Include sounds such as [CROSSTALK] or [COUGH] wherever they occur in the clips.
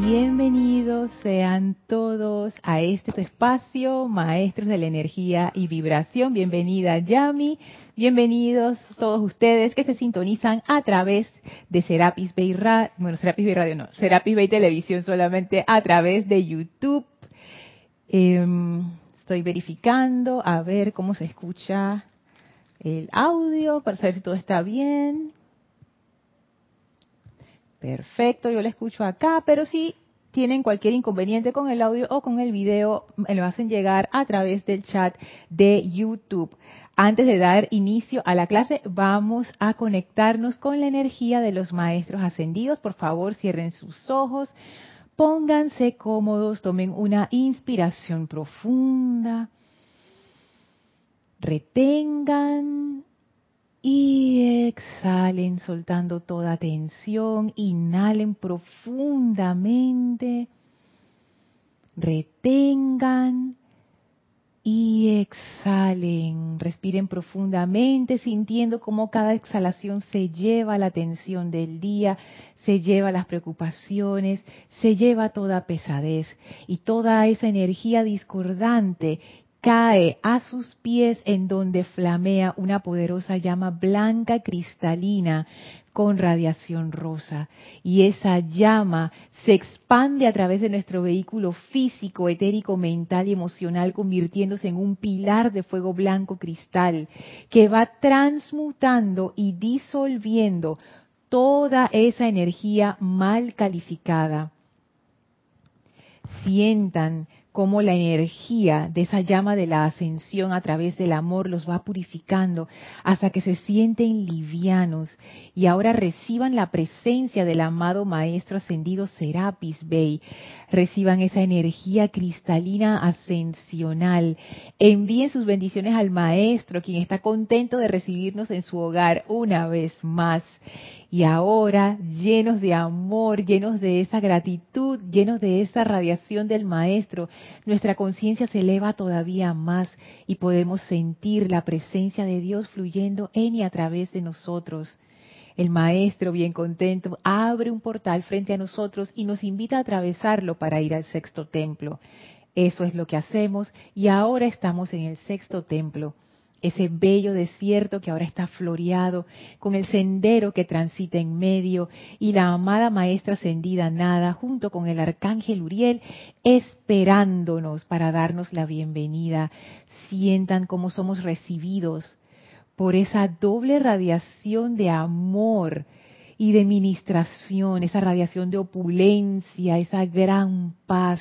Bienvenidos sean todos a este espacio, maestros de la energía y vibración. Bienvenida Yami, bienvenidos todos ustedes que se sintonizan a través de Serapis Bay Radio, bueno, Serapis Bay Radio no, Serapis Bay Televisión solamente a través de YouTube. Em, estoy verificando a ver cómo se escucha el audio para saber si todo está bien. Perfecto, yo la escucho acá, pero si tienen cualquier inconveniente con el audio o con el video, me lo hacen llegar a través del chat de YouTube. Antes de dar inicio a la clase, vamos a conectarnos con la energía de los maestros ascendidos. Por favor, cierren sus ojos, pónganse cómodos, tomen una inspiración profunda, retengan y exhalen soltando toda tensión. Inhalen profundamente. Retengan y exhalen. Respiren profundamente sintiendo cómo cada exhalación se lleva la tensión del día, se lleva las preocupaciones, se lleva toda pesadez y toda esa energía discordante cae a sus pies en donde flamea una poderosa llama blanca cristalina con radiación rosa. Y esa llama se expande a través de nuestro vehículo físico, etérico, mental y emocional, convirtiéndose en un pilar de fuego blanco cristal que va transmutando y disolviendo toda esa energía mal calificada. Sientan cómo la energía de esa llama de la ascensión a través del amor los va purificando hasta que se sienten livianos y ahora reciban la presencia del amado Maestro Ascendido Serapis Bey. Reciban esa energía cristalina ascensional. Envíen sus bendiciones al Maestro, quien está contento de recibirnos en su hogar una vez más. Y ahora, llenos de amor, llenos de esa gratitud, llenos de esa radiación del Maestro, nuestra conciencia se eleva todavía más y podemos sentir la presencia de Dios fluyendo en y a través de nosotros. El Maestro, bien contento, abre un portal frente a nosotros y nos invita a atravesarlo para ir al sexto templo. Eso es lo que hacemos y ahora estamos en el sexto templo ese bello desierto que ahora está floreado, con el sendero que transita en medio y la amada maestra ascendida Nada junto con el arcángel Uriel esperándonos para darnos la bienvenida. Sientan cómo somos recibidos por esa doble radiación de amor y de ministración, esa radiación de opulencia, esa gran paz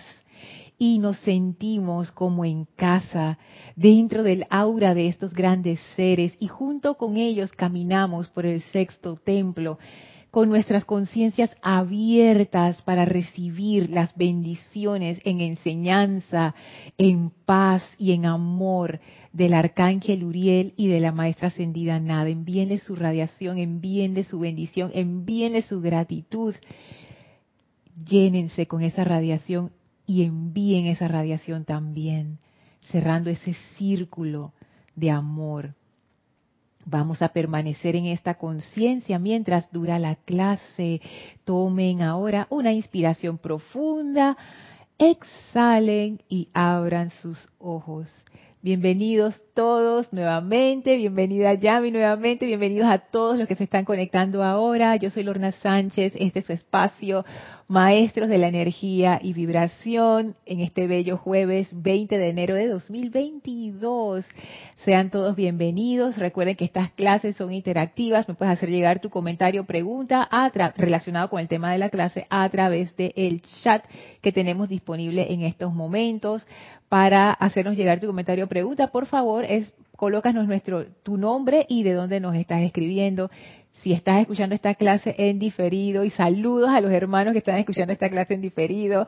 y nos sentimos como en casa, dentro del aura de estos grandes seres y junto con ellos caminamos por el sexto templo con nuestras conciencias abiertas para recibir las bendiciones en enseñanza, en paz y en amor del arcángel Uriel y de la maestra ascendida Nada. Envíenle su radiación, envíenle su bendición, envíenle su gratitud. Llénense con esa radiación y envíen esa radiación también, cerrando ese círculo de amor. Vamos a permanecer en esta conciencia mientras dura la clase. Tomen ahora una inspiración profunda, exhalen y abran sus ojos. Bienvenidos todos nuevamente, bienvenida Yami nuevamente, bienvenidos a todos los que se están conectando ahora. Yo soy Lorna Sánchez, este es su espacio, Maestros de la Energía y Vibración, en este bello jueves 20 de enero de 2022. Sean todos bienvenidos. Recuerden que estas clases son interactivas, me puedes hacer llegar tu comentario, pregunta relacionado con el tema de la clase a través del chat que tenemos disponible en estos momentos. Para hacernos llegar tu comentario, pregunta, por favor, es colócanos nuestro tu nombre y de dónde nos estás escribiendo. Si estás escuchando esta clase en diferido y saludos a los hermanos que están escuchando esta clase en diferido.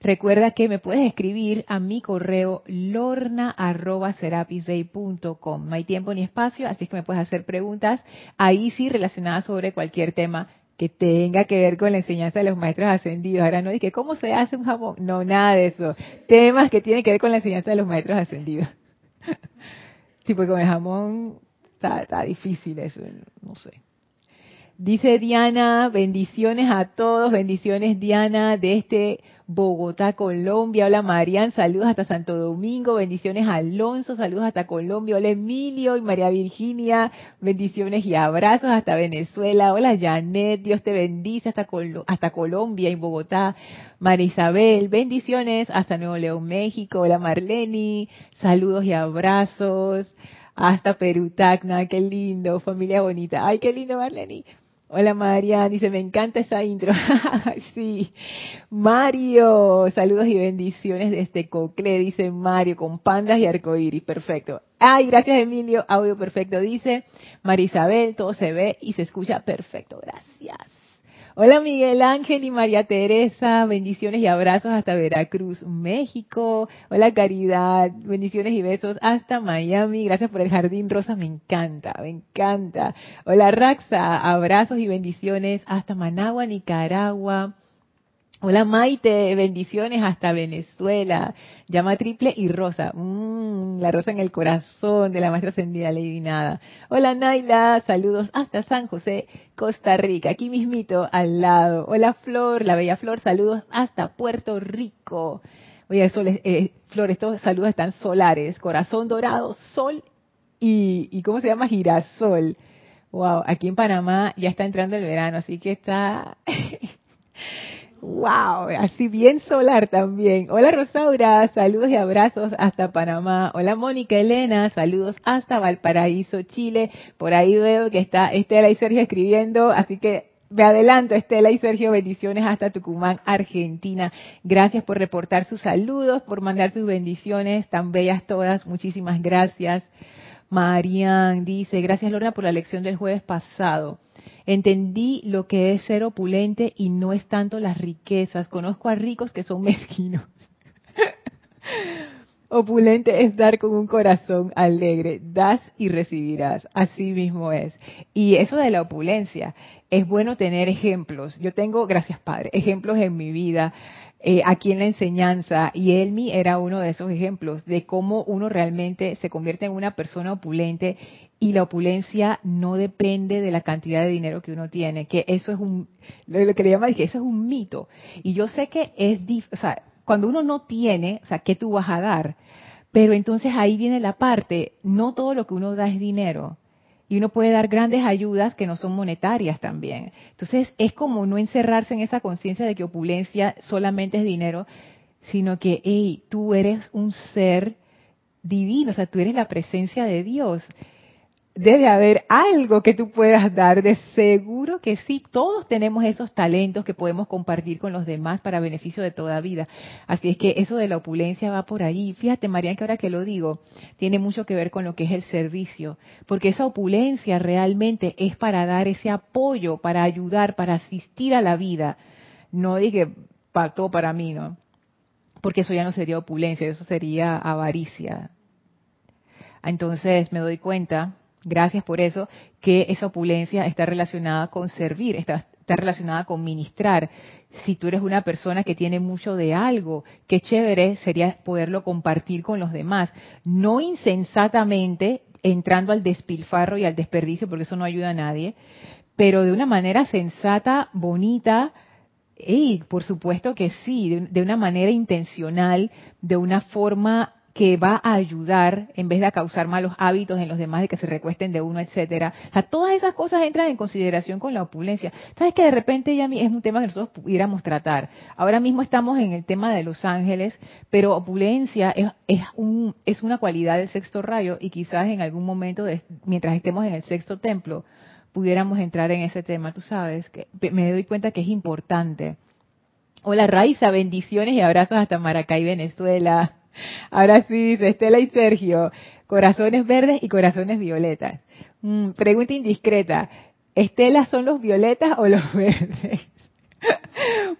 Recuerda que me puedes escribir a mi correo lorna@serapisbay.com. No hay tiempo ni espacio, así que me puedes hacer preguntas ahí sí relacionadas sobre cualquier tema que tenga que ver con la enseñanza de los maestros ascendidos. Ahora no dije, ¿cómo se hace un jamón? No, nada de eso. Temas que tienen que ver con la enseñanza de los maestros ascendidos. [LAUGHS] Sí, porque con el jamón está, difícil eso, no sé. Dice Diana, bendiciones a todos, bendiciones Diana de este Bogotá, Colombia. Hola Marian, saludos hasta Santo Domingo, bendiciones Alonso, saludos hasta Colombia. Hola Emilio y María Virginia, bendiciones y abrazos hasta Venezuela. Hola Janet, Dios te bendice hasta, hasta Colombia y Bogotá. María Isabel, bendiciones hasta Nuevo León, México. Hola Marleni, saludos y abrazos hasta Perú, Tacna, qué lindo, familia bonita. Ay, qué lindo Marleni. Hola María, dice, me encanta esa intro. [LAUGHS] sí. Mario, saludos y bendiciones desde Cocle, dice Mario, con pandas y arcoíris. Perfecto. Ay, gracias Emilio, audio perfecto. Dice Marisabel, todo se ve y se escucha perfecto. Gracias. Hola Miguel Ángel y María Teresa, bendiciones y abrazos hasta Veracruz, México. Hola Caridad, bendiciones y besos hasta Miami. Gracias por el jardín rosa, me encanta, me encanta. Hola Raxa, abrazos y bendiciones hasta Managua, Nicaragua. Hola Maite, bendiciones hasta Venezuela. Llama triple y rosa. Mm, la rosa en el corazón de la maestra ascendida Lady Nada. Hola Naila, saludos hasta San José, Costa Rica. Aquí mismito, al lado. Hola Flor, la bella Flor, saludos hasta Puerto Rico. Oye, sol, eh, Flor, estos saludos están solares. Corazón dorado, sol y, y ¿cómo se llama? Girasol. Wow, aquí en Panamá ya está entrando el verano, así que está... [LAUGHS] Wow, así bien solar también. Hola Rosaura, saludos y abrazos hasta Panamá. Hola Mónica Elena, saludos hasta Valparaíso, Chile. Por ahí veo que está Estela y Sergio escribiendo, así que me adelanto, Estela y Sergio, bendiciones hasta Tucumán, Argentina. Gracias por reportar sus saludos, por mandar sus bendiciones, tan bellas todas. Muchísimas gracias. Marian dice, gracias Lorna por la lección del jueves pasado. Entendí lo que es ser opulente y no es tanto las riquezas. Conozco a ricos que son [LAUGHS] mezquinos. Opulente es dar con un corazón alegre. Das y recibirás. Así mismo es. Y eso de la opulencia, es bueno tener ejemplos. Yo tengo, gracias Padre, ejemplos en mi vida eh, aquí en la enseñanza y Elmi era uno de esos ejemplos de cómo uno realmente se convierte en una persona opulente y la opulencia no depende de la cantidad de dinero que uno tiene, que eso es un, lo que le llaman que eso es un mito. Y yo sé que es, o sea, cuando uno no tiene, o sea, ¿qué tú vas a dar? Pero entonces ahí viene la parte, no todo lo que uno da es dinero y uno puede dar grandes ayudas que no son monetarias también. Entonces es como no encerrarse en esa conciencia de que opulencia solamente es dinero, sino que, hey, tú eres un ser divino, o sea, tú eres la presencia de Dios debe haber algo que tú puedas dar, de seguro que sí, todos tenemos esos talentos que podemos compartir con los demás para beneficio de toda vida. Así es que eso de la opulencia va por ahí. Fíjate, María, que ahora que lo digo, tiene mucho que ver con lo que es el servicio, porque esa opulencia realmente es para dar ese apoyo, para ayudar, para asistir a la vida. No dije para todo para mí, ¿no? Porque eso ya no sería opulencia, eso sería avaricia. Entonces me doy cuenta Gracias por eso, que esa opulencia está relacionada con servir, está, relacionada con ministrar. Si tú eres una persona que tiene mucho de algo, qué chévere sería poderlo compartir con los demás. No insensatamente entrando al despilfarro y al desperdicio, porque eso no ayuda a nadie, pero de una manera sensata, bonita, y por supuesto que sí, de una manera intencional, de una forma que va a ayudar en vez de causar malos hábitos en los demás de que se recuesten de uno, etcétera. O sea, todas esas cosas entran en consideración con la opulencia. Sabes que de repente ya es un tema que nosotros pudiéramos tratar. Ahora mismo estamos en el tema de los ángeles, pero opulencia es, es, un, es una cualidad del sexto rayo y quizás en algún momento, mientras estemos en el sexto templo, pudiéramos entrar en ese tema. Tú sabes que me doy cuenta que es importante. Hola Raiza, bendiciones y abrazos hasta Maracay, Venezuela. Ahora sí, dice Estela y Sergio, corazones verdes y corazones violetas. Mm, pregunta indiscreta, ¿Estela son los violetas o los [LAUGHS] verdes?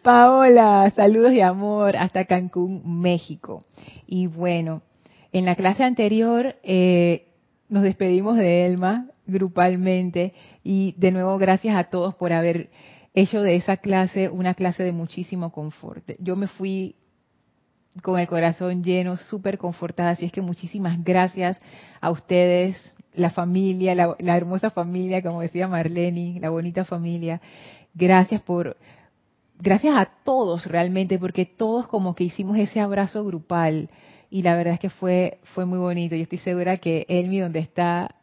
Paola, saludos de amor hasta Cancún, México. Y bueno, en la clase anterior eh, nos despedimos de Elma grupalmente y de nuevo gracias a todos por haber hecho de esa clase una clase de muchísimo confort. Yo me fui con el corazón lleno, súper confortada. Así es que muchísimas gracias a ustedes, la familia, la, hermosa familia, como decía Marlene, la bonita familia. Gracias por, gracias a todos realmente, porque todos como que hicimos ese abrazo grupal y la verdad es que fue, fue muy bonito. Yo estoy segura que Elmi, donde está,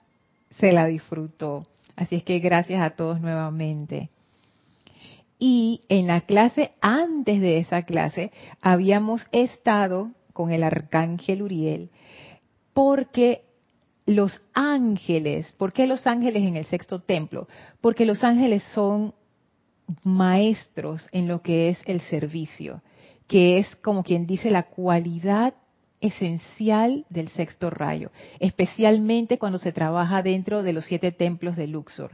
se la disfrutó. Así es que gracias a todos nuevamente. Y en la clase, antes de esa clase, habíamos estado con el arcángel Uriel, porque los ángeles, ¿por qué los ángeles en el sexto templo? Porque los ángeles son maestros en lo que es el servicio, que es como quien dice la cualidad esencial del sexto rayo, especialmente cuando se trabaja dentro de los siete templos de Luxor.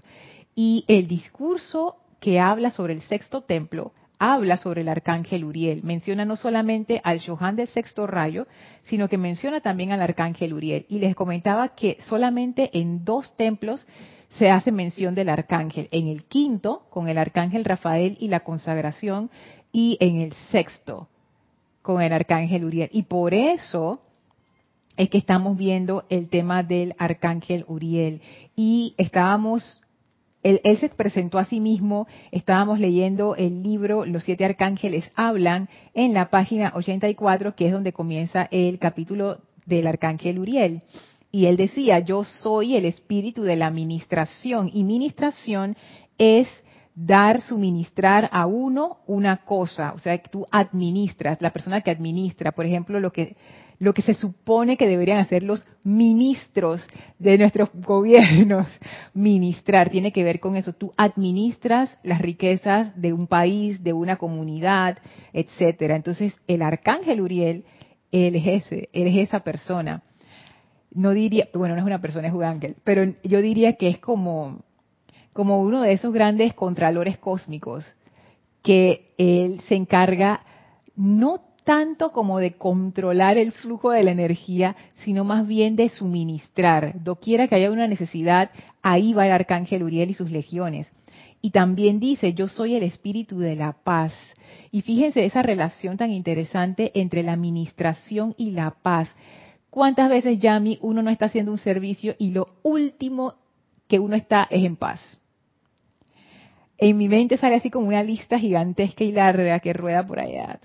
Y el discurso que habla sobre el sexto templo habla sobre el arcángel Uriel. Menciona no solamente al Shohan del sexto rayo, sino que menciona también al arcángel Uriel. Y les comentaba que solamente en dos templos se hace mención del arcángel. En el quinto, con el arcángel Rafael y la consagración, y en el sexto, con el arcángel Uriel. Y por eso es que estamos viendo el tema del arcángel Uriel. Y estábamos, él, se presentó a sí mismo, estábamos leyendo el libro Los siete arcángeles hablan en la página 84, que es donde comienza el capítulo del arcángel Uriel. Y él decía, yo soy el espíritu de la administración. Y ministración es dar, suministrar a uno una cosa, o sea, tú administras, la persona que administra, por ejemplo, lo que lo que se supone que deberían hacer los ministros de nuestros gobiernos, ministrar, tiene que ver con eso. Tú administras las riquezas de un país, de una comunidad, etcétera. Entonces, el arcángel Uriel, él es ese, él es esa persona. No diría, bueno, no es una persona, es un ángel, pero yo diría que es como como uno de esos grandes contralores cósmicos, que él se encarga no tanto como de controlar el flujo de la energía, sino más bien de suministrar. Doquiera que haya una necesidad, ahí va el arcángel Uriel y sus legiones. Y también dice, yo soy el espíritu de la paz. Y fíjense esa relación tan interesante entre la administración y la paz. ¿Cuántas veces, Yami, uno no está haciendo un servicio y lo último que uno está es en paz? en mi mente sale así como una lista gigantesca y larga que rueda por allá.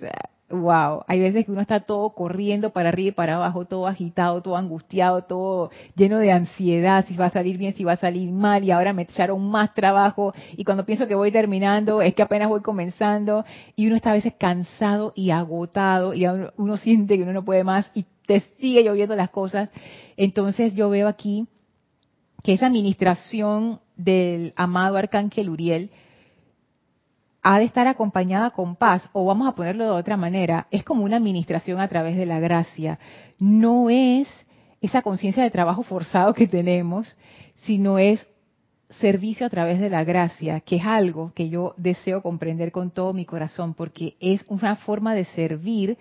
Wow, hay veces que uno está todo corriendo para arriba y para abajo, todo agitado, todo angustiado, todo lleno de ansiedad, si va a salir bien, si va a salir mal, y ahora me echaron más trabajo, y cuando pienso que voy terminando, es que apenas voy comenzando, y uno está a veces cansado y agotado, y uno, siente que uno no puede más, y te sigue lloviendo las cosas. Entonces yo veo aquí que esa administración del amado arcángel Uriel ha de estar acompañada con paz, o vamos a ponerlo de otra manera, es como una administración a través de la gracia. No es esa conciencia de trabajo forzado que tenemos, sino es servicio a través de la gracia, que es algo que yo deseo comprender con todo mi corazón, porque es una forma de servir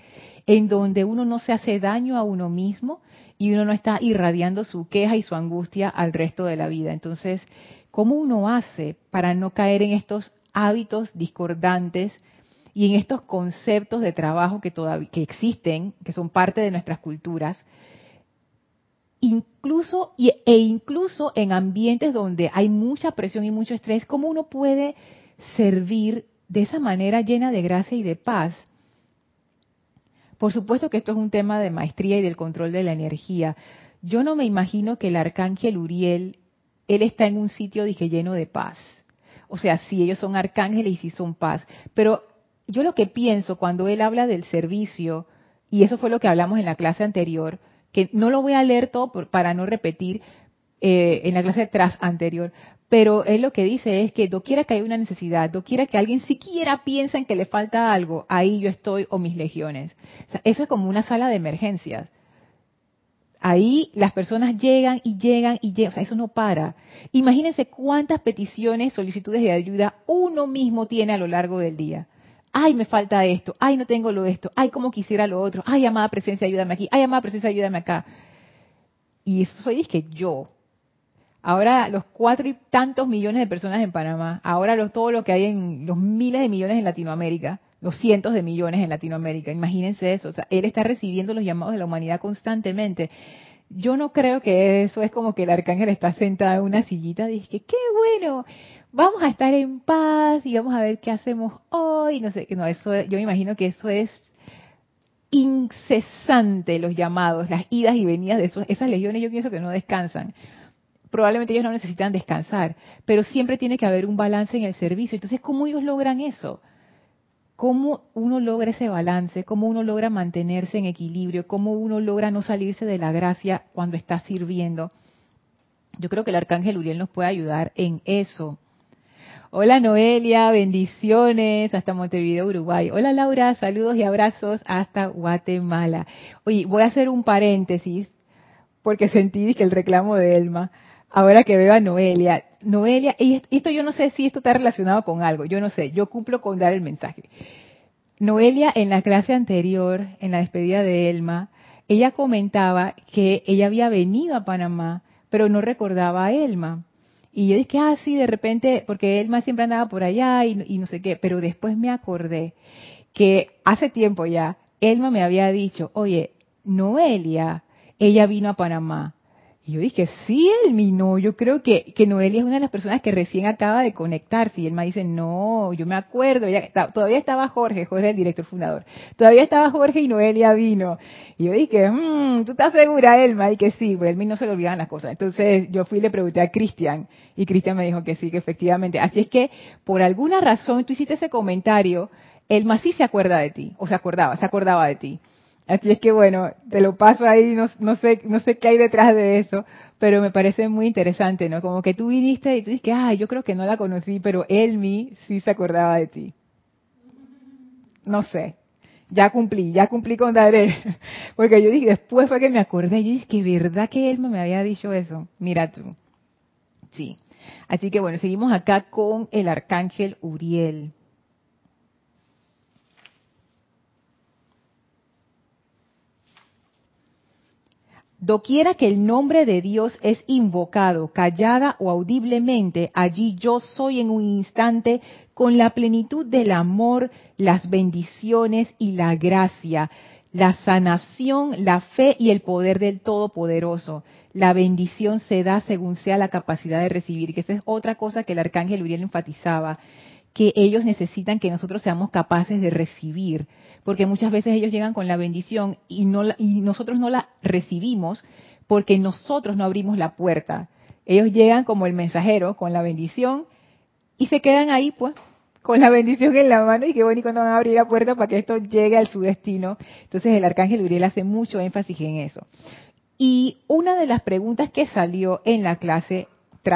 en donde uno no se hace daño a uno mismo y uno no está irradiando su queja y su angustia al resto de la vida. Entonces, ¿Cómo uno hace para no caer en estos hábitos discordantes y en estos conceptos de trabajo que todavía que existen, que son parte de nuestras culturas? Incluso e incluso en ambientes donde hay mucha presión y mucho estrés, ¿cómo uno puede servir de esa manera llena de gracia y de paz? Por supuesto que esto es un tema de maestría y del control de la energía. Yo no me imagino que el arcángel Uriel él está en un sitio, dije, lleno de paz. O sea, sí, ellos son arcángeles y sí son paz. Pero yo lo que pienso cuando él habla del servicio, y eso fue lo que hablamos en la clase anterior, que no lo voy a leer todo para no repetir eh, en la clase tras anterior, pero él lo que dice es que doquiera que haya una necesidad, doquiera que alguien siquiera piense en que le falta algo, ahí yo estoy o mis legiones. eso es como una sala de emergencias. Ahí las personas llegan y llegan y llegan, o sea, eso no para. Imagínense cuántas peticiones, solicitudes de ayuda uno mismo tiene a lo largo del día. Ay, me falta esto, ay, no tengo lo esto, ay, como quisiera lo otro, ay, amada presencia, ayúdame aquí, ay, amada presencia, ayúdame acá. Y eso soy que yo. Ahora los cuatro y tantos millones de personas en Panamá, ahora los, todo lo que hay en los miles de millones en Latinoamérica, los cientos de millones en Latinoamérica. Imagínense eso. O sea, él está recibiendo los llamados de la humanidad constantemente. Yo no creo que eso es como que el arcángel está sentado en una sillita y dice, qué bueno, vamos a estar en paz y vamos a ver qué hacemos hoy. No sé, no, eso, yo me imagino que eso es incesante los llamados, las idas y venidas de esos, esas legiones, yo pienso que no descansan. Probablemente ellos no necesitan descansar, pero siempre tiene que haber un balance en el servicio. Entonces, ¿cómo ellos logran eso? ¿Cómo uno logra ese balance? ¿Cómo uno logra mantenerse en equilibrio? ¿Cómo uno logra no salirse de la gracia cuando está sirviendo? Yo creo que el arcángel Uriel nos puede ayudar en eso. Hola Noelia, bendiciones hasta Montevideo, Uruguay. Hola Laura, saludos y abrazos hasta Guatemala. Oye, voy a hacer un paréntesis porque sentí que el reclamo de Elma, ahora que veo a Noelia, Noelia, y esto yo no sé si esto está relacionado con algo, yo no sé, yo cumplo con dar el mensaje. Noelia en la clase anterior, en la despedida de Elma, ella comentaba que ella había venido a Panamá, pero no recordaba a Elma. Y yo dije, ah, sí, de repente, porque más siempre andaba por allá y, no sé qué, pero después me acordé que hace tiempo ya, Elma me había dicho, oye, Noelia, ella vino a Panamá. Y yo dije, sí, Elmi, no, yo creo que, que Noelia es una de las personas que recién acaba de conectarse. Y Elma dice, no, yo me acuerdo, todavía estaba Jorge, Jorge el director fundador. Todavía estaba Jorge y Noelia vino. Y yo dije, mmm, ¿tú estás segura, Elma? Y que sí, pues Elmi no se le olvidan las cosas. Entonces yo fui y le pregunté a Cristian, y Cristian me dijo que sí, que efectivamente. Así es que, por alguna razón, tú hiciste ese comentario, Elma sí se acuerda de ti, o se acordaba, se acordaba de ti. Así es que bueno, te lo paso ahí, no, sé, no sé qué hay detrás de eso, pero me parece muy interesante, ¿no? Como que tú viniste y tú dices ah, yo creo que no la conocí, pero Elmi sí se acordaba de ti. No sé, ya cumplí, ya cumplí con Daré, [LAUGHS] porque yo dije, después fue que me acordé, yo dije, que verdad que Elma me había dicho eso, mira tú. Sí. Así que bueno, seguimos acá con el arcángel Uriel. Doquiera que el nombre de Dios es invocado, callada o audiblemente, allí yo soy en un instante con la plenitud del amor, las bendiciones y la gracia, la sanación, la fe y el poder del Todopoderoso. La bendición se da según sea la capacidad de recibir, que esa es otra cosa que el arcángel Uriel enfatizaba que ellos necesitan que nosotros seamos capaces de recibir, porque muchas veces ellos llegan con la bendición y, no y nosotros no la recibimos porque nosotros no abrimos la puerta. Ellos llegan como el mensajero con la bendición y se quedan ahí pues con la bendición en la mano y qué y cuando van a abrir la puerta para que esto llegue a su destino. Entonces el arcángel Uriel hace mucho énfasis en eso. Y una de las preguntas que salió en la clase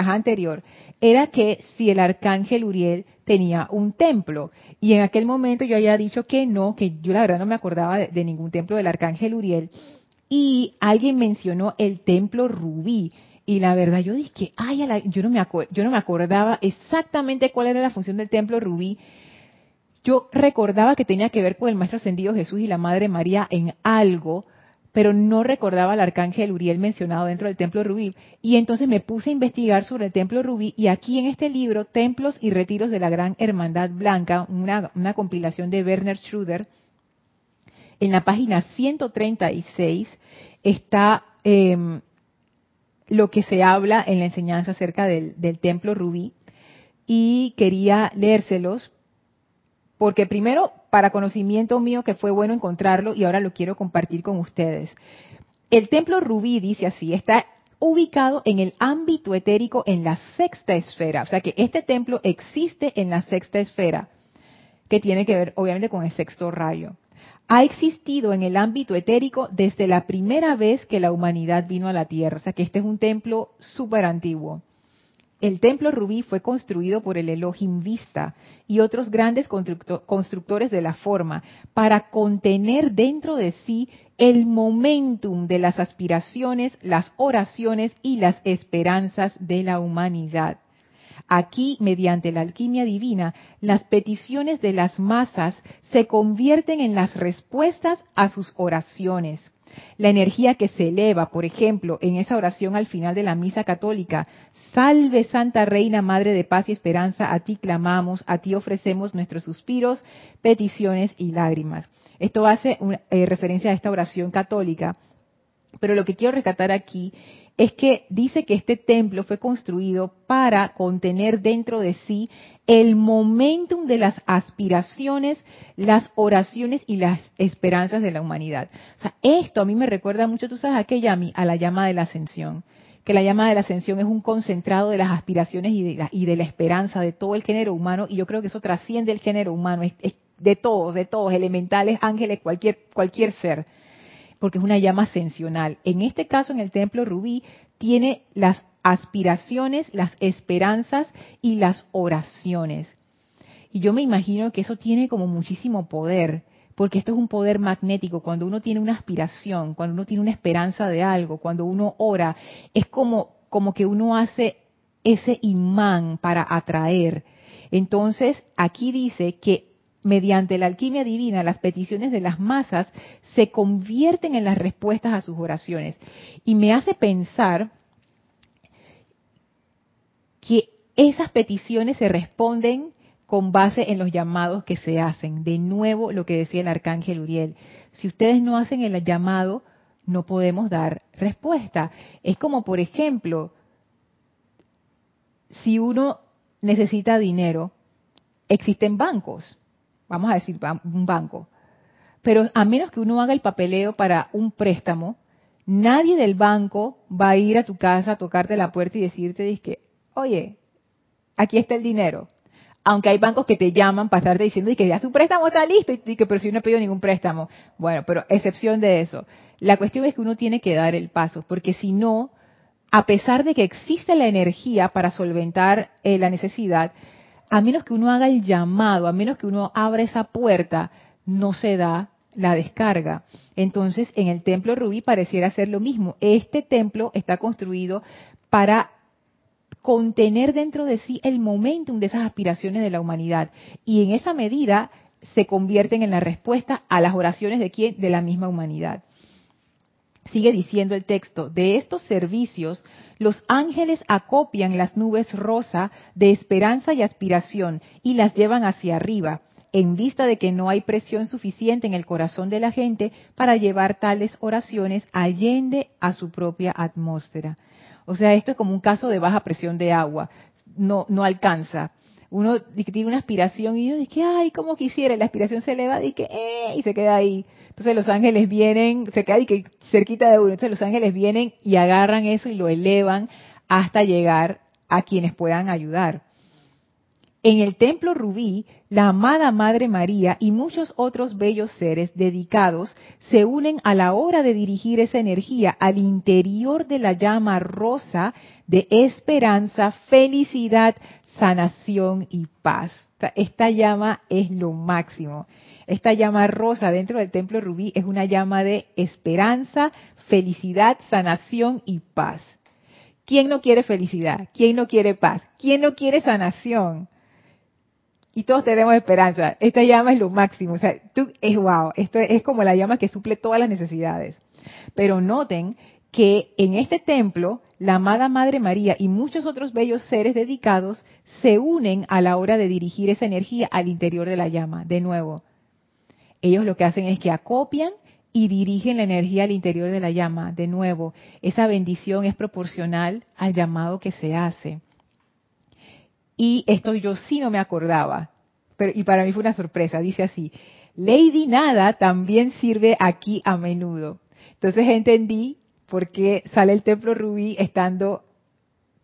anterior era que si el arcángel Uriel tenía un templo. Y en aquel momento yo había dicho que no, que yo la verdad no me acordaba de, ningún templo del arcángel Uriel. Y alguien mencionó el templo rubí. Y la verdad yo dije, ay, yo, no me yo no me acordaba exactamente cuál era la función del templo rubí. Yo recordaba que tenía que ver con el Maestro Ascendido Jesús y la Madre María en algo, pero no recordaba al arcángel Uriel mencionado dentro del templo rubí. Y entonces me puse a investigar sobre el templo rubí y aquí en este libro, Templos y Retiros de la Gran Hermandad Blanca, una, compilación de Werner Schroeder, en la página 136 está em, lo que se habla en la enseñanza acerca del, del templo rubí y quería leérselos porque primero para conocimiento mío que fue bueno encontrarlo y ahora lo quiero compartir con ustedes. El templo rubí dice así, está ubicado en el ámbito etérico en la sexta esfera, o sea que este templo existe en la sexta esfera, que tiene que ver obviamente con el sexto rayo. Ha existido en el ámbito etérico desde la primera vez que la humanidad vino a la Tierra, o sea que este es un templo súper antiguo. El templo rubí fue construido por el Elohim Vista y otros grandes constructores de la forma para contener dentro de sí el momentum de las aspiraciones, las oraciones y las esperanzas de la humanidad. Aquí, mediante la alquimia divina, las peticiones de las masas se convierten en las respuestas a sus oraciones. La energía que se eleva, por ejemplo, en esa oración al final de la misa católica, Salve Santa Reina, Madre de Paz y Esperanza, a ti clamamos, a ti ofrecemos nuestros suspiros, peticiones y lágrimas. Esto hace eh, referencia a esta oración católica, pero lo que quiero rescatar aquí es que dice que este templo fue construido para contener dentro de sí el momentum de las aspiraciones, las oraciones y las esperanzas de la humanidad. O sea, esto a mí me recuerda mucho, tú sabes, a qué llama, a la llama de la ascensión que la llama de la ascensión es un concentrado de las aspiraciones y de la, y de la esperanza de todo el género humano, y yo creo que eso trasciende el género humano, es, de todos, de todos, elementales, ángeles, cualquier, cualquier ser, porque es una llama ascensional. En este caso, en el templo rubí, tiene las aspiraciones, las esperanzas y las oraciones. Y yo me imagino que eso tiene como muchísimo poder porque esto es un poder magnético. Cuando uno tiene una aspiración, cuando uno tiene una esperanza de algo, cuando uno ora, es como, como que uno hace ese imán para atraer. Entonces, aquí dice que mediante la alquimia divina, las peticiones de las masas se convierten en las respuestas a sus oraciones. Y me hace pensar que esas peticiones se responden con base en los llamados que se hacen. De nuevo, lo que decía el arcángel Uriel, si ustedes no hacen el llamado, no podemos dar respuesta. Es como, por ejemplo, si uno necesita dinero, existen bancos, vamos a decir un banco, pero a menos que uno haga el papeleo para un préstamo, nadie del banco va a ir a tu casa a tocarte la puerta y decirte, que, oye, aquí está el dinero aunque hay bancos que te llaman para estarte diciendo que ya su préstamo está listo y que pero si no he pedido ningún préstamo. Bueno, pero excepción de eso. La cuestión es que uno tiene que dar el paso, porque si no, a pesar de que existe la energía para solventar eh, la necesidad, a menos que uno haga el llamado, a menos que uno abra esa puerta, no se da la descarga. Entonces, en el templo rubí pareciera ser lo mismo. Este templo está construido para contener dentro de sí el momentum de esas aspiraciones de la humanidad y en esa medida se convierten en la respuesta a las oraciones de quién? De la misma humanidad. Sigue diciendo el texto, de estos servicios los ángeles acopian las nubes rosa de esperanza y aspiración y las llevan hacia arriba, en vista de que no hay presión suficiente en el corazón de la gente para llevar tales oraciones allende a su propia atmósfera. O sea, esto es como un caso de baja presión de agua. No, no alcanza. Uno tiene una aspiración y uno dice, ay, como quisiera, la aspiración se eleva que, eh, y se queda ahí. Entonces los ángeles vienen, se queda que cerquita de uno. Entonces los ángeles vienen y agarran eso y lo elevan hasta llegar a quienes puedan ayudar. En el templo rubí, la amada Madre María y muchos otros bellos seres dedicados se unen a la hora de dirigir esa energía al interior de la llama rosa de esperanza, felicidad, sanación y paz. Esta llama es lo máximo. Esta llama rosa dentro del templo rubí es una llama de esperanza, felicidad, sanación y paz. ¿Quién no quiere felicidad? ¿Quién no quiere paz? ¿Quién no quiere sanación? y todos tenemos esperanza. Esta llama es lo máximo. O sea, es wow. Esto es como la llama que suple todas las necesidades. Pero noten que en este templo, la amada Madre María y muchos otros bellos seres dedicados se unen a la hora de dirigir esa energía al interior de la llama. De nuevo, ellos lo que hacen es que acopian y dirigen la energía al interior de la llama. De nuevo, esa bendición es proporcional al llamado que se hace. Y esto yo sí no me acordaba, pero, y para mí fue una sorpresa. Dice así, Lady Nada también sirve aquí a menudo. Entonces entendí por qué sale el templo rubí estando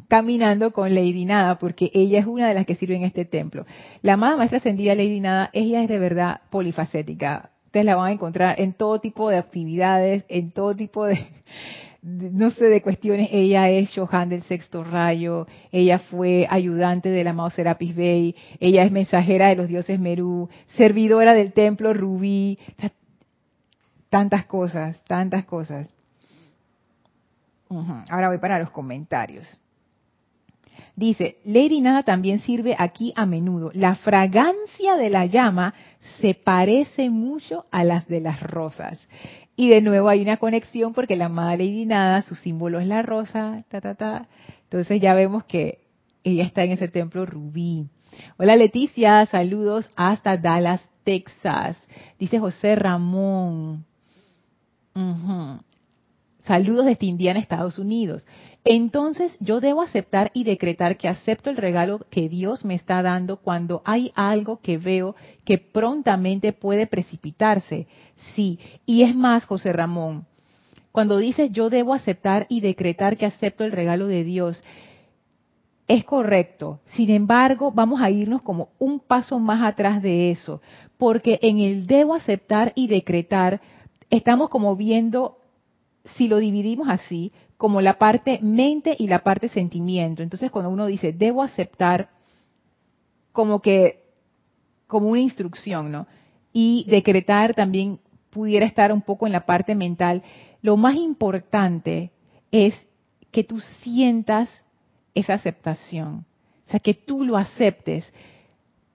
caminando con Lady Nada, porque ella es una de las que sirve en este templo. La amada maestra ascendida Lady Nada, ella es de verdad polifacética. Ustedes la van a encontrar en todo tipo de actividades, en todo tipo de, no sé de cuestiones, ella es Johan del sexto rayo, ella fue ayudante del amado Serapis Bey, ella es mensajera de los dioses Merú, servidora del templo Rubí, tantas cosas, tantas cosas. Ahora voy para los comentarios. Dice, Lady Nada también sirve aquí a menudo. La fragancia de la llama se parece mucho a las de las rosas. Y de nuevo hay una conexión porque la amada Lady Nada, su símbolo es la rosa, ta, ta, ta. Entonces ya vemos que ella está en ese templo rubí. Hola Leticia, saludos hasta Dallas, Texas. Dice José Ramón. Saludos desde Indiana, Estados Unidos. Entonces yo debo aceptar y decretar que acepto el regalo que Dios me está dando cuando hay algo que veo que prontamente puede precipitarse. Sí, y es más, José Ramón, cuando dices yo debo aceptar y decretar que acepto el regalo de Dios, es correcto. Sin embargo, vamos a irnos como un paso más atrás de eso, porque en el debo aceptar y decretar estamos como viendo si lo dividimos así, como la parte mente y la parte sentimiento. Entonces, cuando uno dice, debo aceptar, como que, como una instrucción, ¿no? Y decretar también pudiera estar un poco en la parte mental. Lo más importante es que tú sientas esa aceptación. O sea, que tú lo aceptes.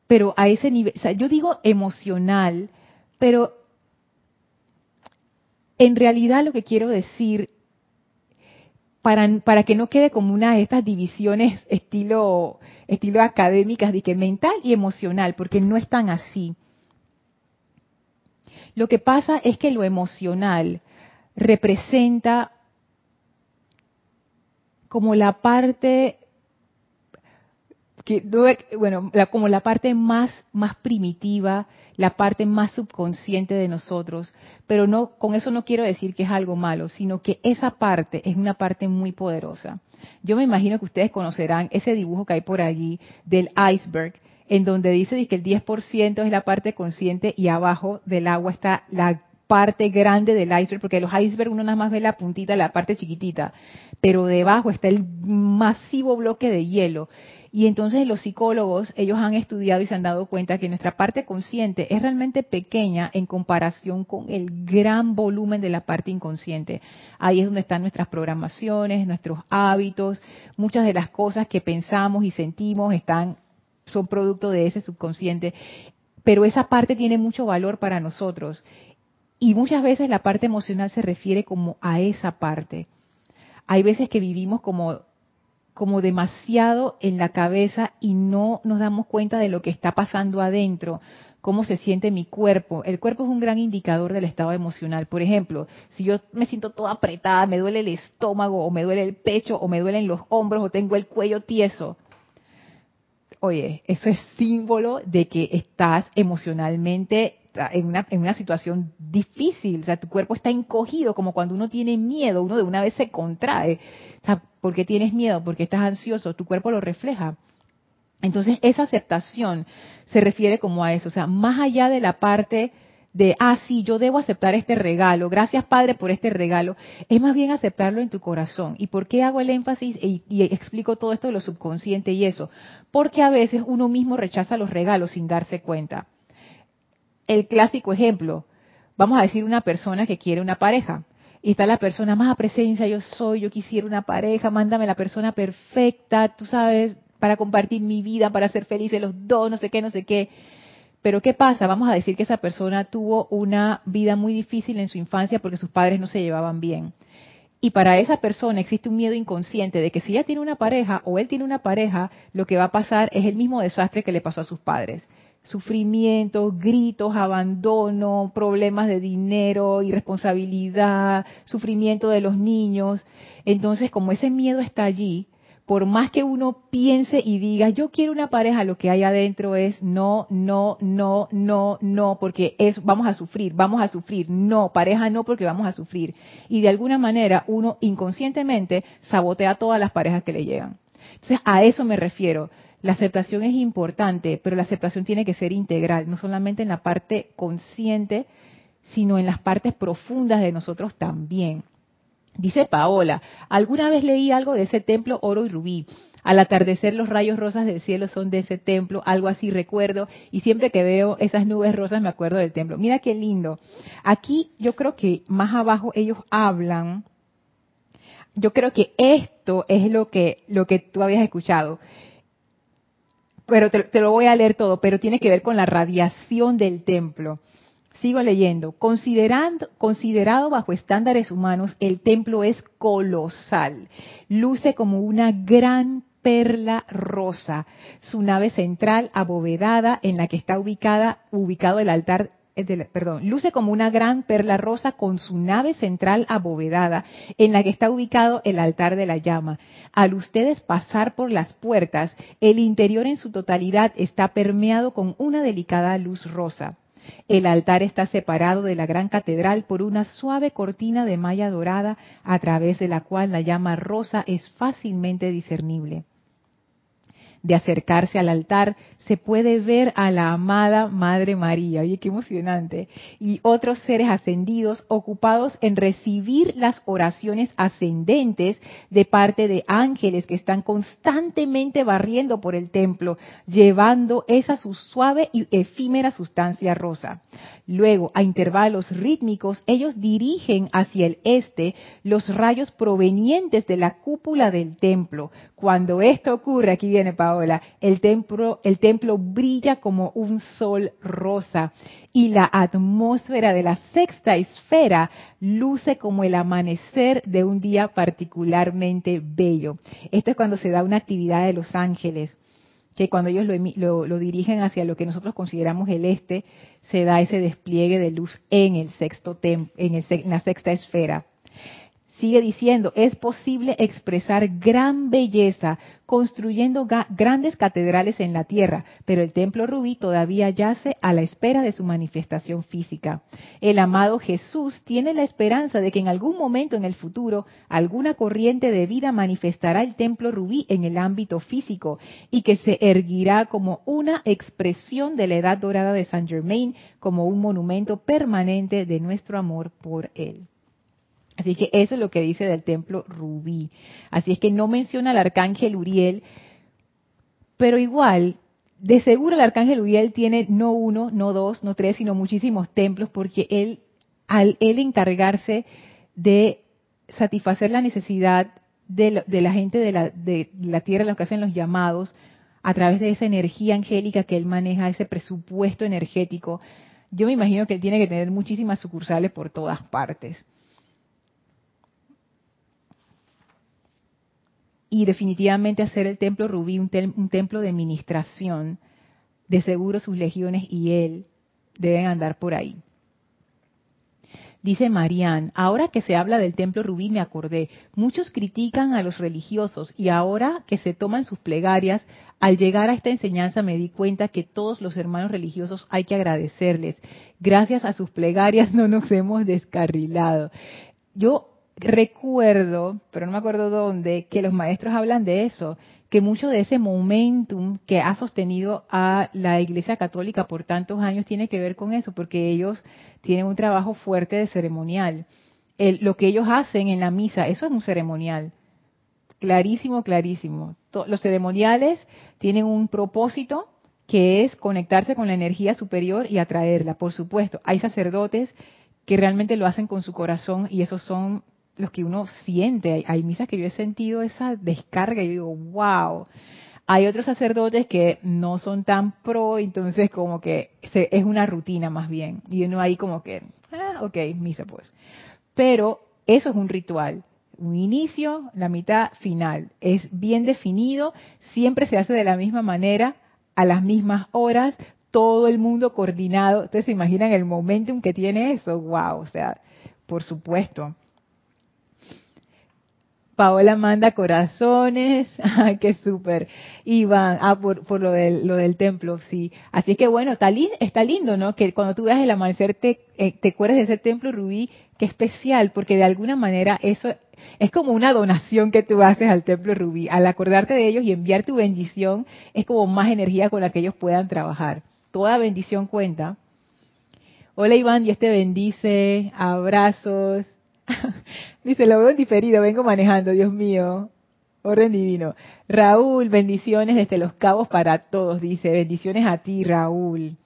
Pero a ese nivel, o sea, yo digo emocional, pero en realidad lo que quiero decir para, para que no quede como una de estas divisiones estilo, estilo académicas de que mental y emocional, porque no es tan así. Lo que pasa es que lo emocional representa como la parte que bueno, como la parte más más primitiva, la parte más subconsciente de nosotros, pero no con eso no quiero decir que es algo malo, sino que esa parte es una parte muy poderosa. Yo me imagino que ustedes conocerán ese dibujo que hay por allí del iceberg, en donde dice que el 10% es la parte consciente y abajo del agua está la parte grande del iceberg, porque los icebergs uno nada más ve la puntita, la parte chiquitita, pero debajo está el masivo bloque de hielo. Y entonces los psicólogos, ellos han estudiado y se han dado cuenta que nuestra parte consciente es realmente pequeña en comparación con el gran volumen de la parte inconsciente. Ahí es donde están nuestras programaciones, nuestros hábitos, muchas de las cosas que pensamos y sentimos están son producto de ese subconsciente. Pero esa parte tiene mucho valor para nosotros. Y muchas veces la parte emocional se refiere como a esa parte. Hay veces que vivimos como como demasiado en la cabeza y no nos damos cuenta de lo que está pasando adentro, cómo se siente mi cuerpo. El cuerpo es un gran indicador del estado emocional. Por ejemplo, si yo me siento toda apretada, me duele el estómago o me duele el pecho o me duelen los hombros o tengo el cuello tieso, oye, eso es símbolo de que estás emocionalmente en una, en una situación difícil, o sea, tu cuerpo está encogido, como cuando uno tiene miedo, uno de una vez se contrae. O sea, ¿por qué tienes miedo? Porque estás ansioso, tu cuerpo lo refleja. Entonces, esa aceptación se refiere como a eso, o sea, más allá de la parte de, ah, sí, yo debo aceptar este regalo, gracias Padre por este regalo, es más bien aceptarlo en tu corazón. ¿Y por qué hago el énfasis y, y, explico todo esto de lo subconsciente y eso? Porque a veces uno mismo rechaza los regalos sin darse cuenta el clásico ejemplo, vamos a decir una persona que quiere una pareja. Y está la persona más a presencia, yo soy, yo quisiera una pareja, mándame la persona perfecta, tú sabes, para compartir mi vida, para ser felices los dos, no sé qué, no sé qué. Pero ¿qué pasa? Vamos a decir que esa persona tuvo una vida muy difícil en su infancia porque sus padres no se llevaban bien. Y para esa persona existe un miedo inconsciente de que si ella tiene una pareja o él tiene una pareja, lo que va a pasar es el mismo desastre que le pasó a sus padres sufrimiento, gritos, abandono, problemas de dinero, irresponsabilidad, sufrimiento de los niños. Entonces, como ese miedo está allí, por más que uno piense y diga, yo quiero una pareja, lo que hay adentro es no, no, no, no, no, porque es, vamos a sufrir, vamos a sufrir, no, pareja no, porque vamos a sufrir. Y de alguna manera uno inconscientemente sabotea todas las parejas que le llegan. Entonces, a eso me refiero. La aceptación es importante, pero la aceptación tiene que ser integral, no solamente en la parte consciente, sino en las partes profundas de nosotros también. Dice Paola, alguna vez leí algo de ese templo oro y rubí. Al atardecer los rayos rosas del cielo son de ese templo, algo así recuerdo, y siempre que veo esas nubes rosas me acuerdo del templo. Mira qué lindo. Aquí yo creo que más abajo ellos hablan yo creo que esto es lo que, lo que tú habías escuchado. Pero te, te lo voy a leer todo, pero tiene que ver con la radiación del templo. Sigo leyendo. Considerando, considerado bajo estándares humanos, el templo es colosal. Luce como una gran perla rosa. Su nave central abovedada en la que está ubicada, ubicado el altar perdón, luce como una gran perla rosa con su nave central abovedada, en la que está ubicado el altar de la llama. Al ustedes pasar por las puertas, el interior en su totalidad está permeado con una delicada luz rosa. El altar está separado de la gran catedral por una suave cortina de malla dorada a través de la cual la llama rosa es fácilmente discernible de acercarse al altar, se puede ver a la amada Madre María, oye, qué emocionante, y otros seres ascendidos ocupados en recibir las oraciones ascendentes de parte de ángeles que están constantemente barriendo por el templo, llevando esa su suave y efímera sustancia rosa. Luego, a intervalos rítmicos, ellos dirigen hacia el este los rayos provenientes de la cúpula del templo. Cuando esto ocurre, aquí viene Pablo, el templo, el brilla como un sol rosa y la atmósfera de la sexta esfera luce como el amanecer de un día particularmente bello. Esto es cuando se da una actividad de los ángeles que cuando ellos lo, dirigen hacia lo que nosotros consideramos el este, se da ese despliegue de luz en el sexto en, en la sexta esfera. Sigue diciendo, es posible expresar gran belleza construyendo grandes catedrales en la tierra, pero el templo rubí todavía yace a la espera de su manifestación física. El amado Jesús tiene la esperanza de que en algún momento en el futuro alguna corriente de vida manifestará el templo rubí en el ámbito físico y que se erguirá como una expresión de la edad dorada de Saint Germain, como un monumento permanente de nuestro amor por él. Así que eso es lo que dice del templo rubí. Así es que no menciona al arcángel Uriel, pero igual, de seguro el arcángel Uriel tiene no uno, no dos, no tres, sino muchísimos templos, porque él, al él encargarse de satisfacer la necesidad de, la gente de la, de la tierra, los que hacen los llamados, a través de esa energía angélica que él maneja, ese presupuesto energético, yo me imagino que él tiene que tener muchísimas sucursales por todas partes. Y definitivamente hacer el templo rubí un, templo de ministración, de seguro sus legiones y él deben andar por ahí. Dice Marianne, ahora que se habla del templo rubí me acordé, muchos critican a los religiosos y ahora que se toman sus plegarias, al llegar a esta enseñanza me di cuenta que todos los hermanos religiosos hay que agradecerles. Gracias a sus plegarias no nos hemos descarrilado. Yo recuerdo, pero no me acuerdo dónde, que los maestros hablan de eso, que mucho de ese momentum que ha sostenido a la Iglesia Católica por tantos años tiene que ver con eso, porque ellos tienen un trabajo fuerte de ceremonial. lo que ellos hacen en la misa, eso es un ceremonial. Clarísimo, clarísimo. los ceremoniales tienen un propósito que es conectarse con la energía superior y atraerla. Por supuesto, hay sacerdotes que realmente lo hacen con su corazón y esos son los que uno siente. Hay, misas que yo he sentido esa descarga y digo, wow. Hay otros sacerdotes que no son tan pro, entonces como que es una rutina más bien. Y uno ahí como que, ah, ok, misa pues. Pero eso es un ritual. Un inicio, la mitad, final. Es bien definido, siempre se hace de la misma manera, a las mismas horas, todo el mundo coordinado. Ustedes se imaginan el momentum que tiene eso. Wow, o sea, por supuesto. Paola manda corazones, ay, [LAUGHS] qué súper. Iván, ah, por, por lo, del, lo del templo, sí. Así es que bueno, está, está lindo, ¿no? Que cuando tú veas el amanecer te, eh, te acuerdes de ese templo rubí, qué especial, porque de alguna manera eso es como una donación que tú haces al templo rubí. Al acordarte de ellos y enviar tu bendición, es como más energía con la que ellos puedan trabajar. Toda bendición cuenta. Hola Iván, Dios te bendice, abrazos. [LAUGHS] Dice, lo veo diferido, vengo manejando, Dios mío. Orden divino. Raúl, bendiciones desde los cabos para todos, dice. Bendiciones a ti, Raúl.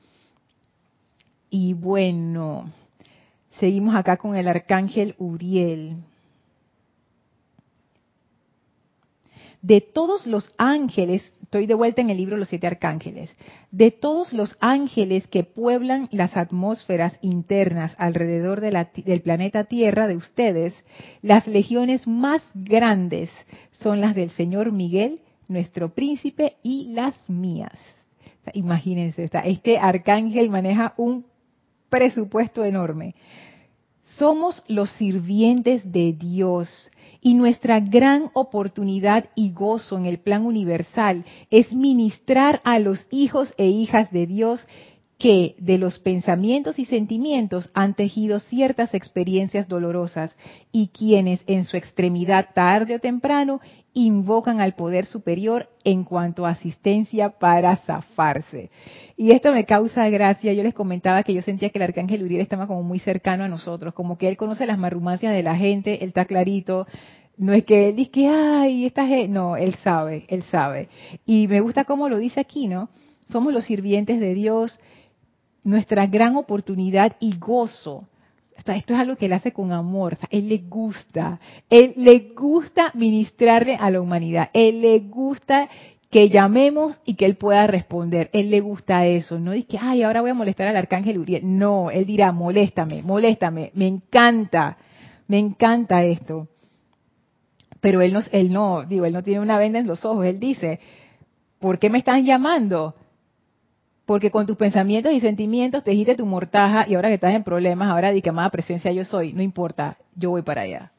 Y bueno, seguimos acá con el arcángel Uriel. De todos los ángeles, estoy de vuelta en el libro Los siete arcángeles, de todos los ángeles que pueblan las atmósferas internas alrededor del planeta Tierra de ustedes, las legiones más grandes son las del Señor Miguel, nuestro príncipe, y las mías. Imagínense, este arcángel maneja un presupuesto enorme. Somos los sirvientes de Dios y nuestra gran oportunidad y gozo en el plan universal es ministrar a los hijos e hijas de Dios que de los pensamientos y sentimientos han tejido ciertas experiencias dolorosas y quienes en su extremidad tarde o temprano invocan al poder superior en cuanto a asistencia para zafarse. Y esto me causa gracia. Yo les comentaba que yo sentía que el arcángel Uriel estaba como muy cercano a nosotros, como que él conoce las marrumancias de la gente, él está clarito. No es que él dice que, ay, esta gente, no, él sabe, él sabe. Y me gusta cómo lo dice aquí, ¿no? Somos los sirvientes de Dios, nuestra gran oportunidad y gozo. esto es algo que él hace con amor. él le gusta. Él le gusta ministrarle a la humanidad. Él le gusta que llamemos y que él pueda responder. Él le gusta eso. No dice que, ay, ahora voy a molestar al arcángel Uriel. No, él dirá, moléstame, moléstame. Me encanta, me encanta esto. Pero él no, él no, digo, él no tiene una venda en los ojos. Él dice, ¿por qué me están llamando? Porque con tus pensamientos y sentimientos te dijiste tu mortaja y ahora que estás en problemas, ahora di que amada presencia yo soy, no importa, yo voy para allá.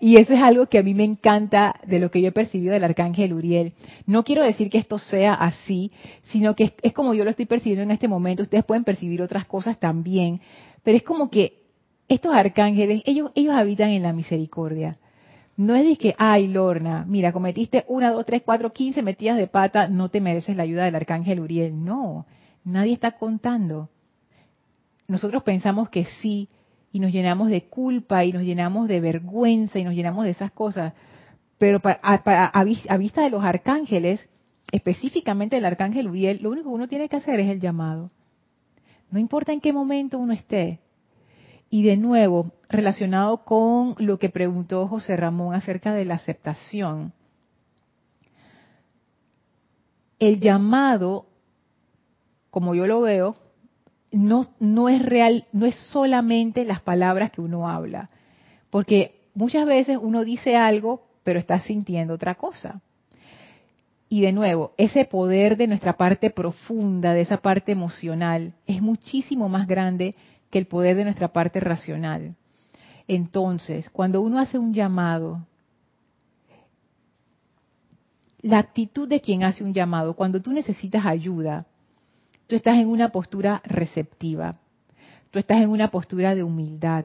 Y eso es algo que a mí me encanta de lo que yo he percibido del arcángel Uriel. No quiero decir que esto sea así, sino que es, como yo lo estoy percibiendo en este momento. Ustedes pueden percibir otras cosas también, pero es como que estos arcángeles, ellos, ellos habitan en la misericordia. No es de que, ay, Lorna, mira, cometiste una, dos, tres, cuatro, quince metidas de pata, no te mereces la ayuda del arcángel Uriel. No, Nadie está contando. Nosotros pensamos que sí y nos llenamos de culpa y nos llenamos de vergüenza y nos llenamos de esas cosas. Pero a, vista de los arcángeles, específicamente el arcángel Uriel, lo único que uno tiene que hacer es el llamado. No importa en qué momento uno esté. Y de nuevo, relacionado con lo que preguntó José Ramón acerca de la aceptación, el llamado como yo lo veo, no, no es real, no es solamente las palabras que uno habla, porque muchas veces uno dice algo, pero está sintiendo otra cosa. Y de nuevo, ese poder de nuestra parte profunda, de esa parte emocional, es muchísimo más grande que el poder de nuestra parte racional. Entonces, cuando uno hace un llamado, la actitud de quien hace un llamado, cuando tú necesitas ayuda, Tú estás en una postura receptiva. Tú estás en una postura de humildad,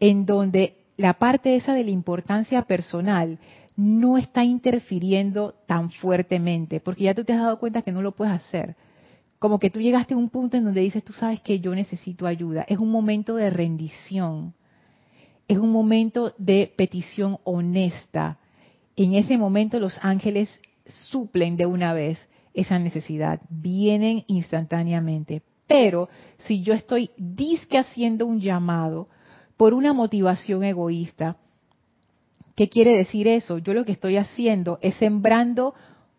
en donde la parte esa de la importancia personal no está interfiriendo tan fuertemente, porque ya tú te has dado cuenta que no lo puedes hacer. Como que tú llegaste a un punto en donde dices, tú sabes que yo necesito ayuda. Es un momento de rendición. Es un momento de petición honesta. En ese momento los ángeles suplen de una vez esa necesidad, vienen instantáneamente. Pero si yo estoy disque haciendo un llamado por una motivación egoísta, ¿qué quiere decir eso? Yo lo que estoy haciendo es sembrando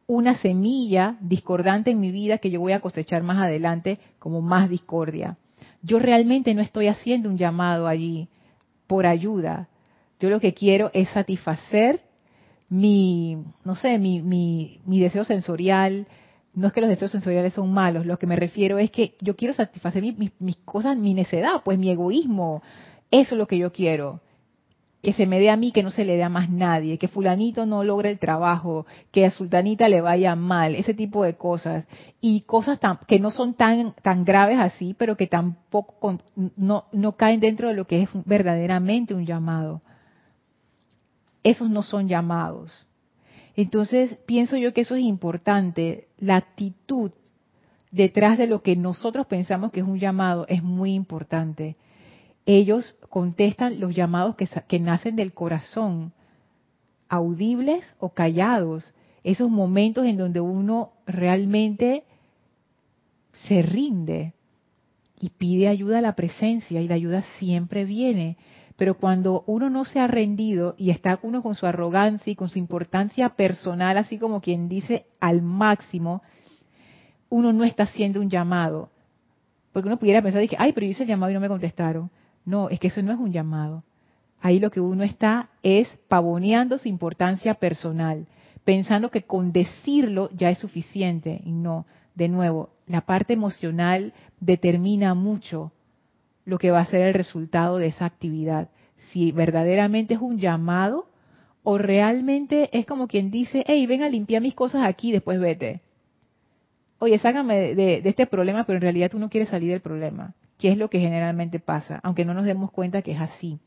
una semilla discordante en mi vida que yo voy a cosechar más adelante como más discordia. Yo realmente no estoy haciendo un llamado allí por ayuda. Yo lo que quiero es satisfacer mi, no sé, mi, mi, mi deseo sensorial, no es que los deseos sensoriales son malos, lo que me refiero es que yo quiero satisfacer mis, cosas, mi necedad, pues mi egoísmo, eso es lo que yo quiero. Que se me dé a mí, que no se le dé a más nadie, que fulanito no logre el trabajo, que a sultanita le vaya mal, ese tipo de cosas. Y cosas que no son tan, tan graves así, pero que tampoco no, no caen dentro de lo que es verdaderamente un llamado. Esos no son llamados entonces, pienso yo que eso es importante. La actitud detrás de lo que nosotros pensamos que es un llamado es muy importante. Ellos contestan los llamados que, nacen del corazón, audibles o callados. Esos momentos en donde uno realmente se rinde y pide ayuda a la presencia y la ayuda siempre viene. Pero cuando uno no se ha rendido y está uno con su arrogancia y con su importancia personal, así como quien dice al máximo, uno no está haciendo un llamado. Porque uno pudiera pensar, que, ay, pero yo hice el llamado y no me contestaron. No, es que eso no es un llamado. Ahí lo que uno está es pavoneando su importancia personal, pensando que con decirlo ya es suficiente. Y no, de nuevo, la parte emocional determina mucho lo que va a ser el resultado de esa actividad. Si verdaderamente es un llamado o realmente es como quien dice, hey, ven a limpiar mis cosas aquí, después vete. Oye, sácame de, este problema, pero en realidad tú no quieres salir del problema, que es lo que generalmente pasa, aunque no nos demos cuenta que es así.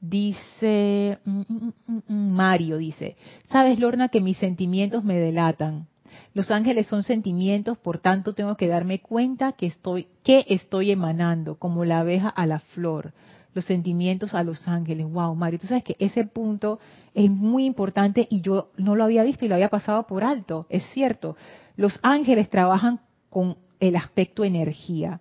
Dice mm, mm, mm, Mario, dice, sabes Lorna que mis sentimientos me delatan. Los ángeles son sentimientos, por tanto tengo que darme cuenta que estoy, que estoy emanando, como la abeja a la flor. Los sentimientos a los ángeles. Wow, Mario, tú sabes que ese punto es muy importante y yo no lo había visto y lo había pasado por alto. Es cierto. Los ángeles trabajan con el aspecto energía.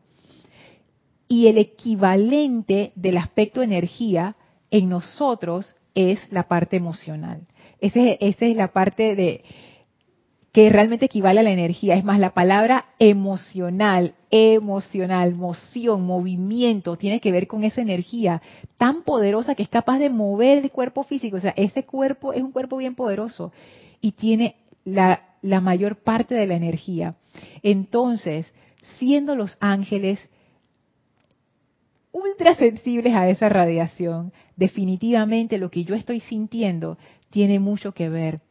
Y el equivalente del aspecto energía en nosotros es la parte emocional. esa es la parte de, que realmente equivale a la energía. Es más, la palabra emocional, emocional, moción, movimiento, tiene que ver con esa energía tan poderosa que es capaz de mover el cuerpo físico. O sea, ese cuerpo es un cuerpo bien poderoso y tiene la, mayor parte de la energía. Entonces, siendo los ángeles ultra sensibles a esa radiación, definitivamente lo que yo estoy sintiendo tiene mucho que ver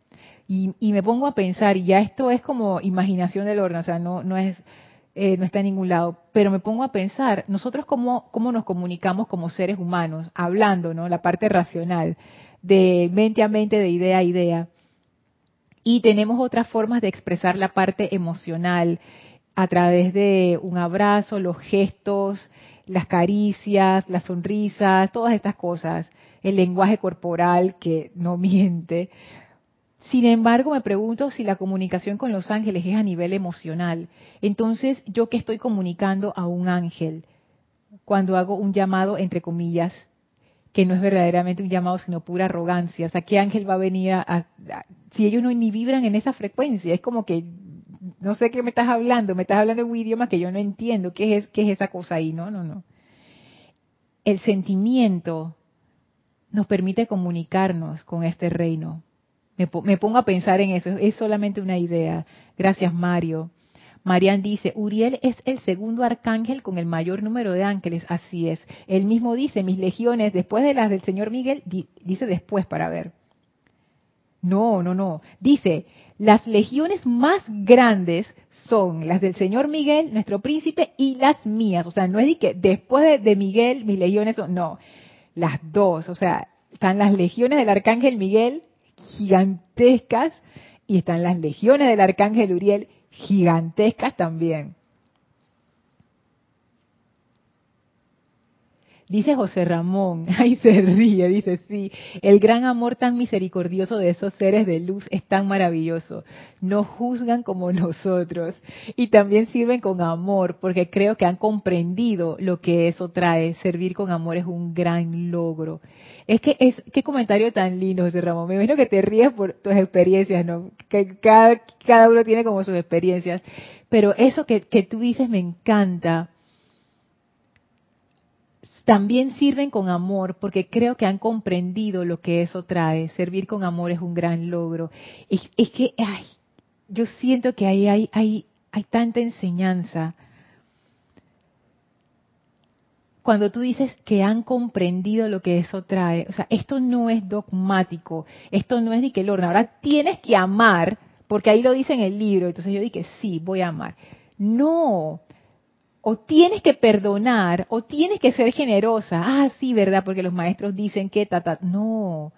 y, me pongo a pensar, y ya esto es como imaginación del horno, o sea, no, no es, eh, no está en ningún lado, pero me pongo a pensar, nosotros cómo, cómo nos comunicamos como seres humanos, hablando, ¿no? La parte racional, de mente a mente, de idea a idea. Y tenemos otras formas de expresar la parte emocional a través de un abrazo, los gestos, las caricias, las sonrisas, todas estas cosas, el lenguaje corporal que no [LAUGHS] miente. Sin embargo, me pregunto si la comunicación con los ángeles es a nivel emocional. Entonces, ¿yo qué estoy comunicando a un ángel cuando hago un llamado, entre comillas, que no es verdaderamente un llamado, sino pura arrogancia? O sea, ¿qué ángel va a venir a, si ellos no ni vibran en esa frecuencia? Es como que, no sé qué me estás hablando, me estás hablando un idioma que yo no entiendo. ¿Qué es, qué es esa cosa ahí? No, no, no. El sentimiento nos permite comunicarnos con este reino me, pongo a pensar en eso, es solamente una idea. Gracias, Mario. Marian dice, Uriel es el segundo arcángel con el mayor número de ángeles. Así es. Él mismo dice, mis legiones, después de las del señor Miguel, dice después para ver. No, no, no. Dice, las legiones más grandes son las del señor Miguel, nuestro príncipe, y las mías. O sea, no es de que después de, de Miguel mis legiones son, no, las dos. O sea, están las legiones del arcángel Miguel gigantescas y están las legiones del arcángel Uriel gigantescas también. Dice José Ramón, [LAUGHS] ay se ríe, dice sí, el gran amor tan misericordioso de esos seres de luz es tan maravilloso. No juzgan como nosotros y también sirven con amor porque creo que han comprendido lo que eso trae. Servir con amor es un gran logro. Es que es, qué comentario tan lindo José Ramón. Me imagino que te ríes por tus experiencias, ¿no? Que cada, cada uno tiene como sus experiencias. Pero eso que, que tú dices me encanta también sirven con amor porque creo que han comprendido lo que eso trae. Servir con amor es un gran logro. Es, que ay, yo siento que ahí hay, hay, hay tanta enseñanza. Cuando tú dices que han comprendido lo que eso trae, o sea, esto no es dogmático, esto no es de que Lorna, ahora tienes que amar, porque ahí lo dice en el libro, entonces yo dije, sí, voy a amar. No, o tienes que perdonar, o tienes que ser generosa. Ah, sí, ¿verdad? Porque los maestros dicen que, tata, no,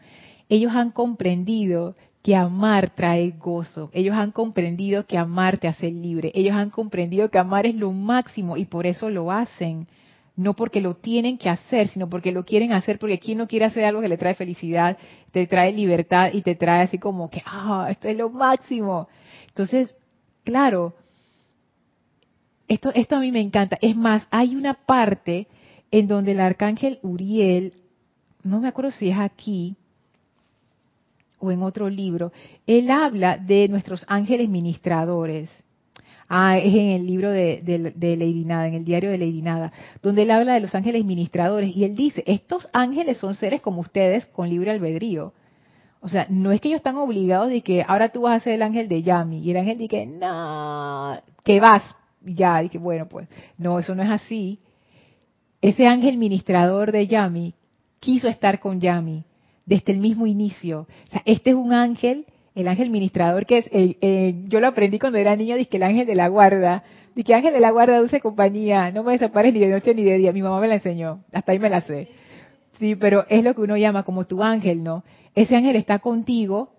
ellos han comprendido que amar trae gozo. Ellos han comprendido que amar te hace libre. Ellos han comprendido que amar es lo máximo y por eso lo hacen. No porque lo tienen que hacer, sino porque lo quieren hacer, porque quien no quiere hacer algo que le trae felicidad, te trae libertad y te trae así como que, ah, esto es lo máximo. Entonces, claro, esto, esto a mí me encanta. Es más, hay una parte en donde el arcángel Uriel, no me acuerdo si es aquí o en otro libro, él habla de nuestros ángeles ministradores. Ah, es en el libro de, de, Lady Nada, en el diario de Lady Nada, donde él habla de los ángeles ministradores y él dice, estos ángeles son seres como ustedes con libre albedrío. O sea, no es que ellos están obligados de que ahora tú vas a ser el ángel de Yami y el ángel dice, no, que vas, ya, que bueno, pues, no, eso no es así. Ese ángel ministrador de Yami quiso estar con Yami desde el mismo inicio. O sea, este es un ángel el ángel ministrador, que es, el, yo lo aprendí cuando era niña, que el ángel de la guarda, que ángel de la guarda dulce compañía, no me desapares ni de noche ni de día, mi mamá me la enseñó, hasta ahí me la sé. Sí, pero es lo que uno llama como tu ángel, ¿no? Ese ángel está contigo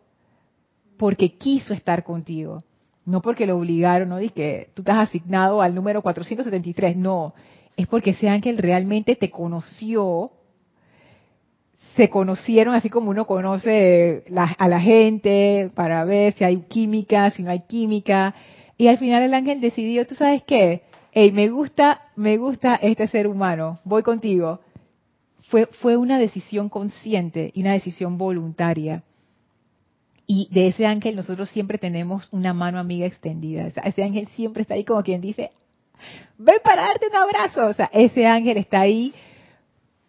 porque quiso estar contigo, no porque lo obligaron, no dice que tú estás asignado al número 473, no, es porque ese ángel realmente te conoció se conocieron así como uno conoce a la gente para ver si hay química, si no hay química. Y al final el ángel decidió, ¿tú sabes qué? Hey, me gusta, me gusta este ser humano, voy contigo. Fue, fue una decisión consciente y una decisión voluntaria. Y de ese ángel nosotros siempre tenemos una mano amiga extendida. ese ángel siempre está ahí como quien dice, ven para darte un abrazo. O sea, ese ángel está ahí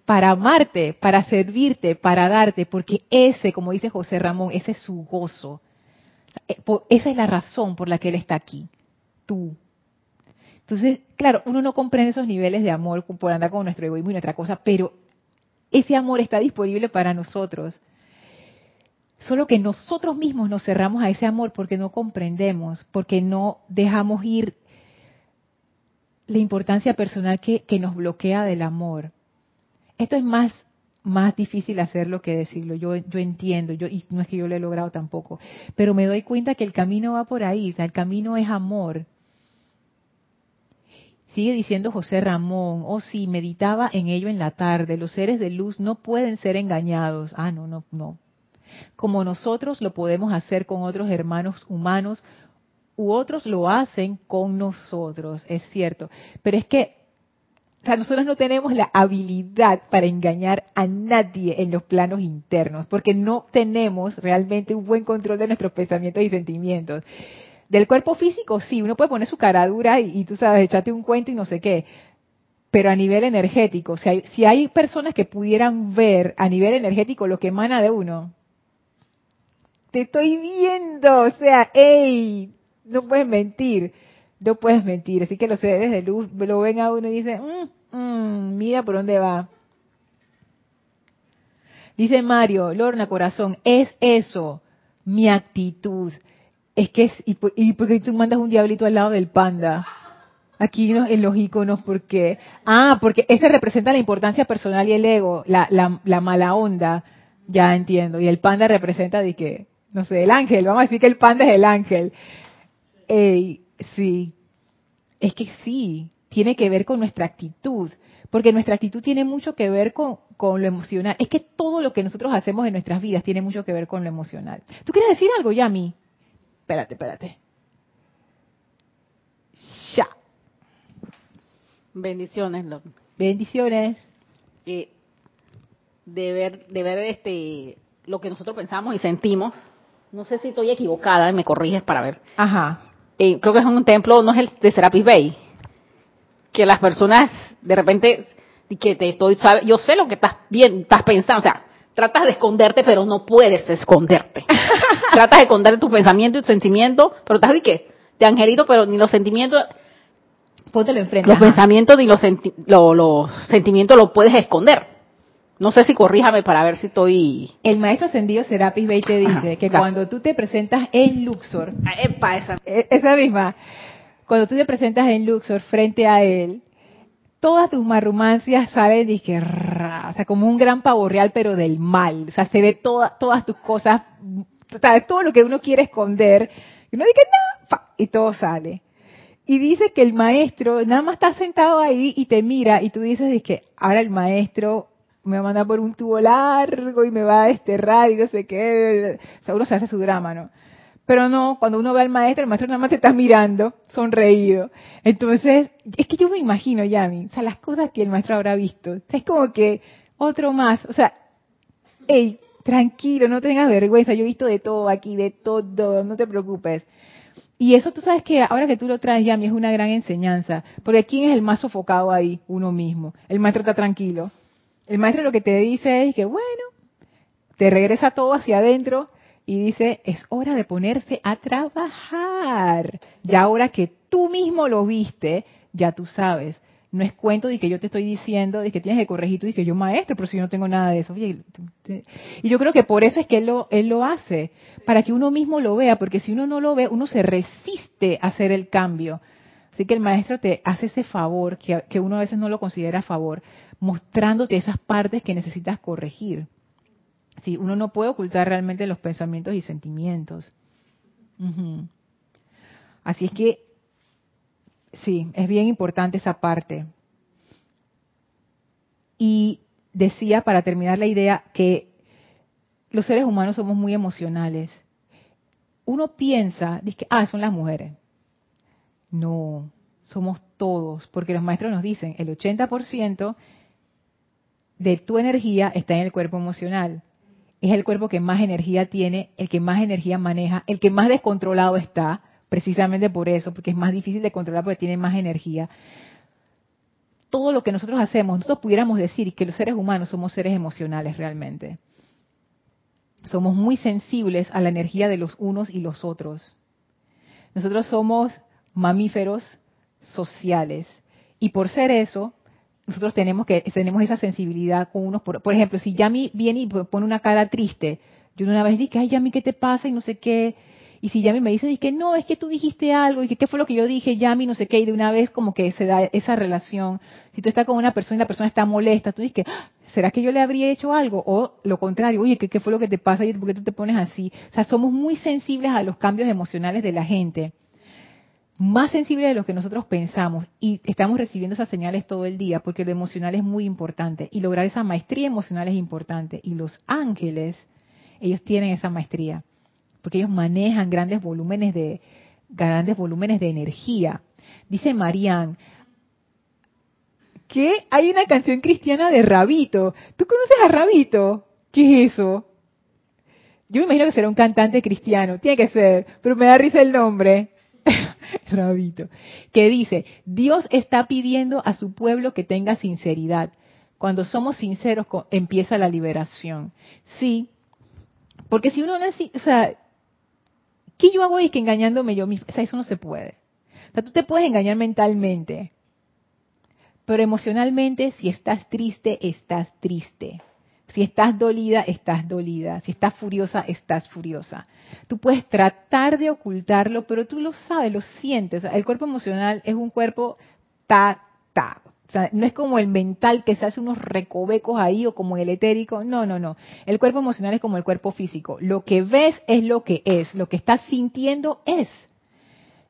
para amarte, para servirte, para darte, porque ese, como dice José Ramón, ese es su gozo. Eh, esa es la razón por la que Él está aquí, tú. Entonces, claro, uno no comprende esos niveles de amor por andar con nuestro egoísmo y nuestra cosa, pero ese amor está disponible para nosotros. Solo que nosotros mismos nos cerramos a ese amor porque no comprendemos, porque no dejamos ir la importancia personal que, nos bloquea del amor esto es más más difícil hacerlo que decirlo. Yo, yo entiendo, yo, y no es que yo lo he logrado tampoco, pero me doy cuenta que el camino va por ahí, el camino es amor. Sigue diciendo José Ramón, oh sí, meditaba en ello en la tarde, los seres de luz no pueden ser engañados. Ah, no, no, no. Como nosotros lo podemos hacer con otros hermanos humanos, u otros lo hacen con nosotros, es cierto. Pero es que o sea, nosotros no tenemos la habilidad para engañar a nadie en los planos internos, porque no tenemos realmente un buen control de nuestros pensamientos y sentimientos. Del cuerpo físico, sí, uno puede poner su cara dura y, tú sabes, echarte un cuento y no sé qué. Pero a nivel energético, si hay, si hay personas que pudieran ver a nivel energético lo que emana de uno, te estoy viendo, o sea, hey, no puedes mentir no puedes mentir. Así que los seres de luz lo ven a uno y dicen, mm, mm, mira por dónde va. Dice Mario, Lorna Corazón, es eso, mi actitud. Es que es, y, por, qué tú mandas un diablito al lado del panda. Aquí en los iconos, porque, ah, porque ese representa la importancia personal y el ego, la, la, la mala onda, ya entiendo. Y el panda representa de que, no sé, el ángel, vamos a decir que el panda es el ángel. Ey, Sí, es que sí, tiene que ver con nuestra actitud, porque nuestra actitud tiene mucho que ver con, lo emocional. Es que todo lo que nosotros hacemos en nuestras vidas tiene mucho que ver con lo emocional. ¿Tú quieres decir algo, Yami? Espérate, espérate. Ya. Bendiciones, Bendiciones. Eh, de ver, de ver este, lo que nosotros pensamos y sentimos. No sé si estoy equivocada, me corriges para ver. Ajá eh, creo que es un templo, no es el de Serapis Bay, que las personas de repente, que te estoy, sabe, yo sé lo que estás bien, estás pensando, o sea, tratas de esconderte, pero no puedes esconderte. [LAUGHS] tratas de esconder tus pensamientos y tus sentimientos, pero estás de qué, de angelito, pero ni los sentimientos, Póntelo enfrente. Los pensamientos ni los, los sentimientos los puedes esconder. No sé si corríjame para ver si estoy... El maestro ascendido Serapis Bey te dice que cuando tú te presentas en Luxor... Ah, epa, esa. E, esa misma. Cuando tú te presentas en Luxor frente a él, todas tus marrumancias salen y que... O sea, como un gran pavo real, pero del mal. O sea, se ve toda, todas tus cosas... O sea, todo lo que uno quiere esconder. Y uno dice, no, y todo sale. Y dice que el maestro nada más está sentado ahí y te mira y tú dices que ahora el maestro me va a mandar por un tubo largo y me va a desterrar y no sé qué. Seguro se hace su drama, ¿no? Pero no, cuando uno ve al maestro, el maestro nada más te está mirando, sonreído. Entonces, es que yo me imagino, Yami, o sea, las cosas que el maestro habrá visto. es como que otro más, o sea, hey, tranquilo, no tengas vergüenza, yo he visto de todo aquí, de todo, no te preocupes. Y eso tú sabes que ahora que tú lo traes, Yami, es una gran enseñanza. Porque ¿quién es el más sofocado ahí? Uno mismo. El maestro está tranquilo. El maestro lo que te dice es que, bueno, te regresa todo hacia adentro y dice, es hora de ponerse a trabajar. Ya ahora que tú mismo lo viste, ya tú sabes. No es cuento de que yo te estoy diciendo, de que tienes que corregir, tú que yo maestro, pero si yo no tengo nada de eso. y yo creo que por eso es que él lo, él lo hace, para que uno mismo lo vea, porque si uno no lo ve, uno se resiste a hacer el cambio. Así que el maestro te hace ese favor, que, que uno a veces no lo considera favor, mostrándote esas partes que necesitas corregir. Sí, uno no puede ocultar realmente los pensamientos y sentimientos. Así es que, sí, es bien importante esa parte. Y decía, para terminar la idea, que los seres humanos somos muy emocionales. Uno piensa, dice, ah, son las mujeres. No, somos todos, porque los maestros nos dicen, el 80% de tu energía está en el cuerpo emocional es el cuerpo que más energía tiene, el que más energía maneja, el que más descontrolado está, precisamente por eso, porque es más difícil de controlar porque tiene más energía. Todo lo que nosotros hacemos, nosotros pudiéramos decir que los seres humanos somos seres emocionales realmente. Somos muy sensibles a la energía de los unos y los otros. Nosotros somos mamíferos sociales. Y por ser eso, nosotros tenemos que tenemos esa sensibilidad con unos por, ejemplo si Yami viene y pone una cara triste yo una vez dije ay Yami qué te pasa y no sé qué. Y si Yami me dice que no es que tú dijiste algo y que qué fue lo que yo dije Yami no sé qué y de una vez como que se da esa relación. Si tú estás con una persona y la persona está molesta tú dices ah, será que yo le habría hecho algo o lo contrario oye qué, qué fue lo que te pasa y por qué tú te pones así o sea somos muy sensibles a los cambios emocionales de la gente más sensible de lo que nosotros pensamos y estamos recibiendo esas señales todo el día porque lo emocional es muy importante y lograr esa maestría emocional es importante y los ángeles ellos tienen esa maestría porque ellos manejan grandes volúmenes de grandes volúmenes de energía dice Marian que hay una canción cristiana de Rabito ¿tú conoces a Rabito? ¿qué es eso? yo me imagino que será un cantante cristiano tiene que ser pero me da risa el nombre [LAUGHS] Rabito, que dice, Dios está pidiendo a su pueblo que tenga sinceridad. Cuando somos sinceros empieza la liberación. Sí, porque si uno no es, o sea, ¿qué yo hago es que engañándome yo mismo? O sea, eso no se puede. O sea, tú te puedes engañar mentalmente, pero emocionalmente, si estás triste, estás triste. Si estás dolida, estás dolida. Si estás furiosa, estás furiosa. Tú puedes tratar de ocultarlo, pero tú lo sabes, lo sientes. el cuerpo emocional es un cuerpo ta, ta. O sea, no es como el mental que se hace unos recovecos ahí o como el etérico. No, no, no. El cuerpo emocional es como el cuerpo físico. Lo que ves es lo que es. Lo que estás sintiendo es.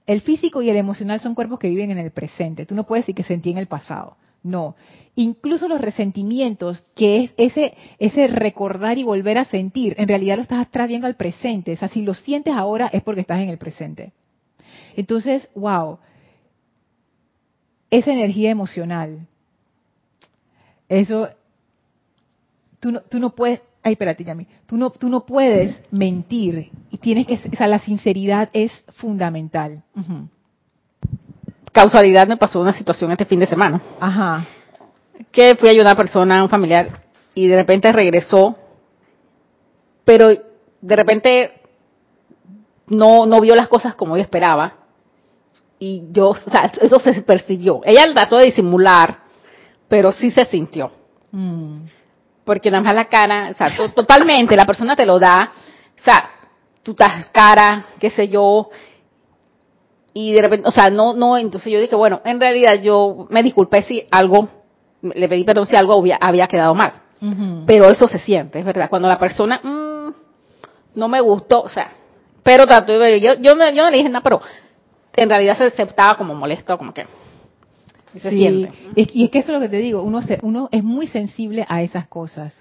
El físico y el emocional son cuerpos que viven en el presente. Tú no puedes decir que sentí en el pasado. No. Incluso los resentimientos, que es ese, ese recordar y volver a sentir, en realidad lo estás trayendo al presente. O sea, si lo sientes ahora es porque estás en el presente. Entonces, wow. Esa energía emocional. Eso, tú no, no puedes, ay, espérate, Yami, tú no, tú no puedes mentir y tienes que, o sea, la sinceridad es fundamental causalidad me pasó una situación este fin de semana. Ajá. Que fui a ayudar a una persona, a un familiar, y de repente regresó, pero de repente no, no vio las cosas como yo esperaba. Y yo, o sea, eso se percibió. Ella trató de disimular, pero sí se sintió. Mm. Porque nada más la cara, o sea, totalmente, la persona te lo da, o sea, tú estás cara, qué sé yo, y de repente, o sea, no, no, entonces yo dije, bueno, en realidad yo me disculpé si algo, le pedí perdón si algo había, quedado mal. Pero eso se siente, es verdad. Cuando la persona, mmm, no me gustó, o sea, pero trato de yo, yo, no, yo no le dije nada, pero en realidad se aceptaba como molesto, como que se siente. Y es que eso es lo que te digo, uno, se, uno es muy sensible a esas cosas.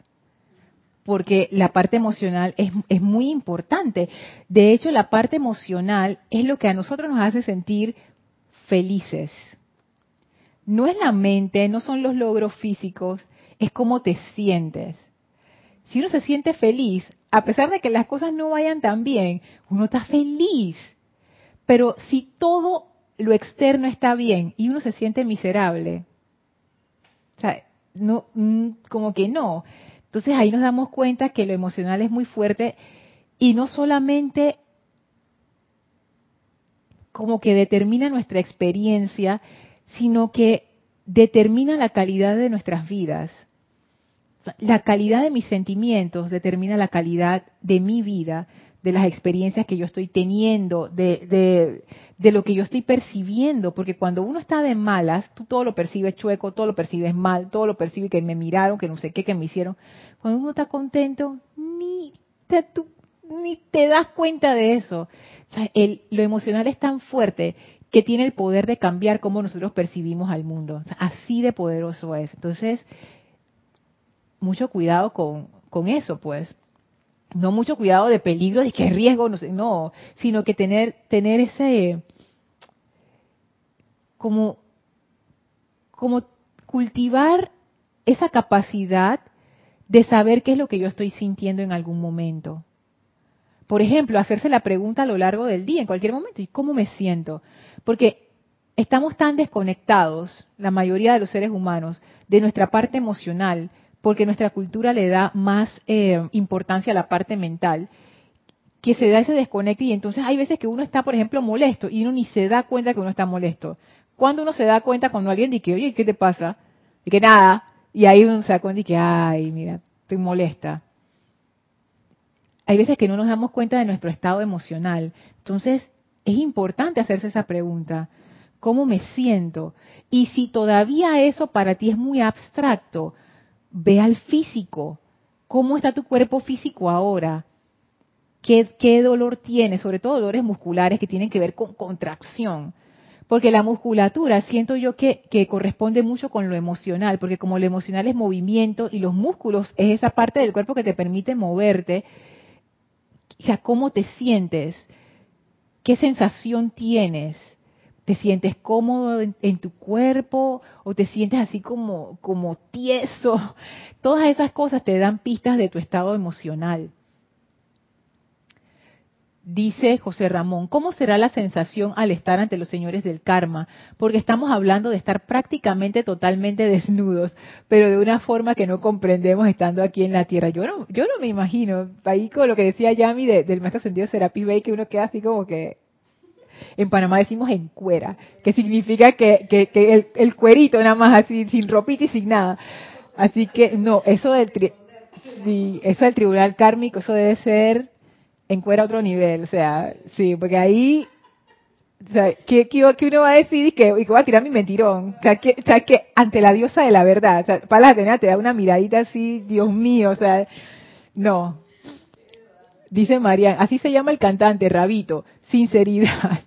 Porque la parte emocional es, es, muy importante. De hecho, la parte emocional es lo que a nosotros nos hace sentir felices. No es la mente, no son los logros físicos, es cómo te sientes. Si uno se siente feliz, a pesar de que las cosas no vayan tan bien, uno está feliz. Pero si todo lo externo está bien y uno se siente miserable, o sea, no, mm, como que no. Entonces ahí nos damos cuenta que lo emocional es muy fuerte y no solamente como que determina nuestra experiencia, sino que determina la calidad de nuestras vidas. La calidad de mis sentimientos determina la calidad de mi vida, de las experiencias que yo estoy teniendo, de, de, lo que yo estoy percibiendo, porque cuando uno está de malas, tú todo lo percibes chueco, todo lo percibes mal, todo lo percibes que me miraron, que no sé qué, que me hicieron. Cuando uno está contento, ni te, ni te das cuenta de eso. El, lo emocional es tan fuerte que tiene el poder de cambiar cómo nosotros percibimos al mundo. así de poderoso es. Entonces, mucho cuidado con, con eso, pues. No mucho cuidado de peligro, de que riesgo, no sé, no, sino que tener, tener ese, como, como cultivar esa capacidad de saber qué es lo que yo estoy sintiendo en algún momento. Por ejemplo, hacerse la pregunta a lo largo del día, en cualquier momento, ¿y cómo me siento? Porque estamos tan desconectados, la mayoría de los seres humanos, de nuestra parte emocional, porque nuestra cultura le da más eh, importancia a la parte mental, que se da ese desconecte y entonces hay veces que uno está, por ejemplo, molesto y uno ni se da cuenta que uno está molesto. Cuando uno se da cuenta cuando alguien dice, oye, ¿qué te pasa? Y que nada, y ahí uno se da cuenta y que, ay, mira, estoy molesta hay veces que no nos damos cuenta de nuestro estado emocional. Entonces, es importante hacerse esa pregunta. ¿Cómo me siento? Y si todavía eso para ti es muy abstracto, ve al físico. ¿Cómo está tu cuerpo físico ahora? ¿Qué, qué dolor tiene? Sobre todo dolores musculares que tienen que ver con contracción. Porque la musculatura siento yo que, que, corresponde mucho con lo emocional, porque como lo emocional es movimiento y los músculos es esa parte del cuerpo que te permite moverte, o sea, ¿cómo te sientes? ¿Qué sensación tienes? ¿Te sientes cómodo en, tu cuerpo o te sientes así como, como tieso? [LAUGHS] Todas esas cosas te dan pistas de tu estado emocional. Dice José Ramón, ¿cómo será la sensación al estar ante los señores del karma? Porque estamos hablando de estar prácticamente totalmente desnudos, pero de una forma que no comprendemos estando aquí en la tierra. Yo no, yo no me imagino, ahí con lo que decía Yami del maestro sentido Serapis Bay, que uno queda así como que, en Panamá decimos en cuera, que significa que, que, que el, cuerito nada más así, sin ropita y sin nada. Así que no, eso del, sí, eso del tribunal kármico, eso debe ser encuera otro nivel, o sea, sí, porque ahí, o sea, ¿qué, uno va a decir y que, y va a tirar mi mentirón? O sea, que, ante la diosa de la verdad, o sea, para la te da una miradita así, Dios mío, o sea, no. Dice María, así se llama el cantante, Rabito, sinceridad.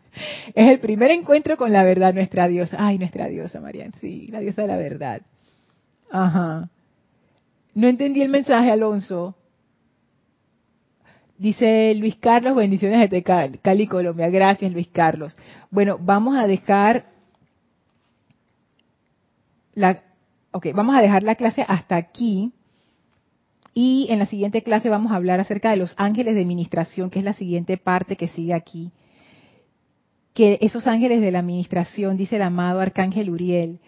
Es el primer encuentro con la verdad, nuestra diosa. Ay, nuestra diosa, María, sí, la diosa de la verdad. Ajá. No entendí el mensaje, Alonso. Dice Luis Carlos, bendiciones desde Cali, Colombia. Gracias, Luis Carlos. Bueno, vamos a dejar la, okay, vamos a dejar la clase hasta aquí. Y en la siguiente clase vamos a hablar acerca de los ángeles de administración, que es la siguiente parte que sigue aquí. Que esos ángeles de la administración, dice el amado Arcángel Uriel,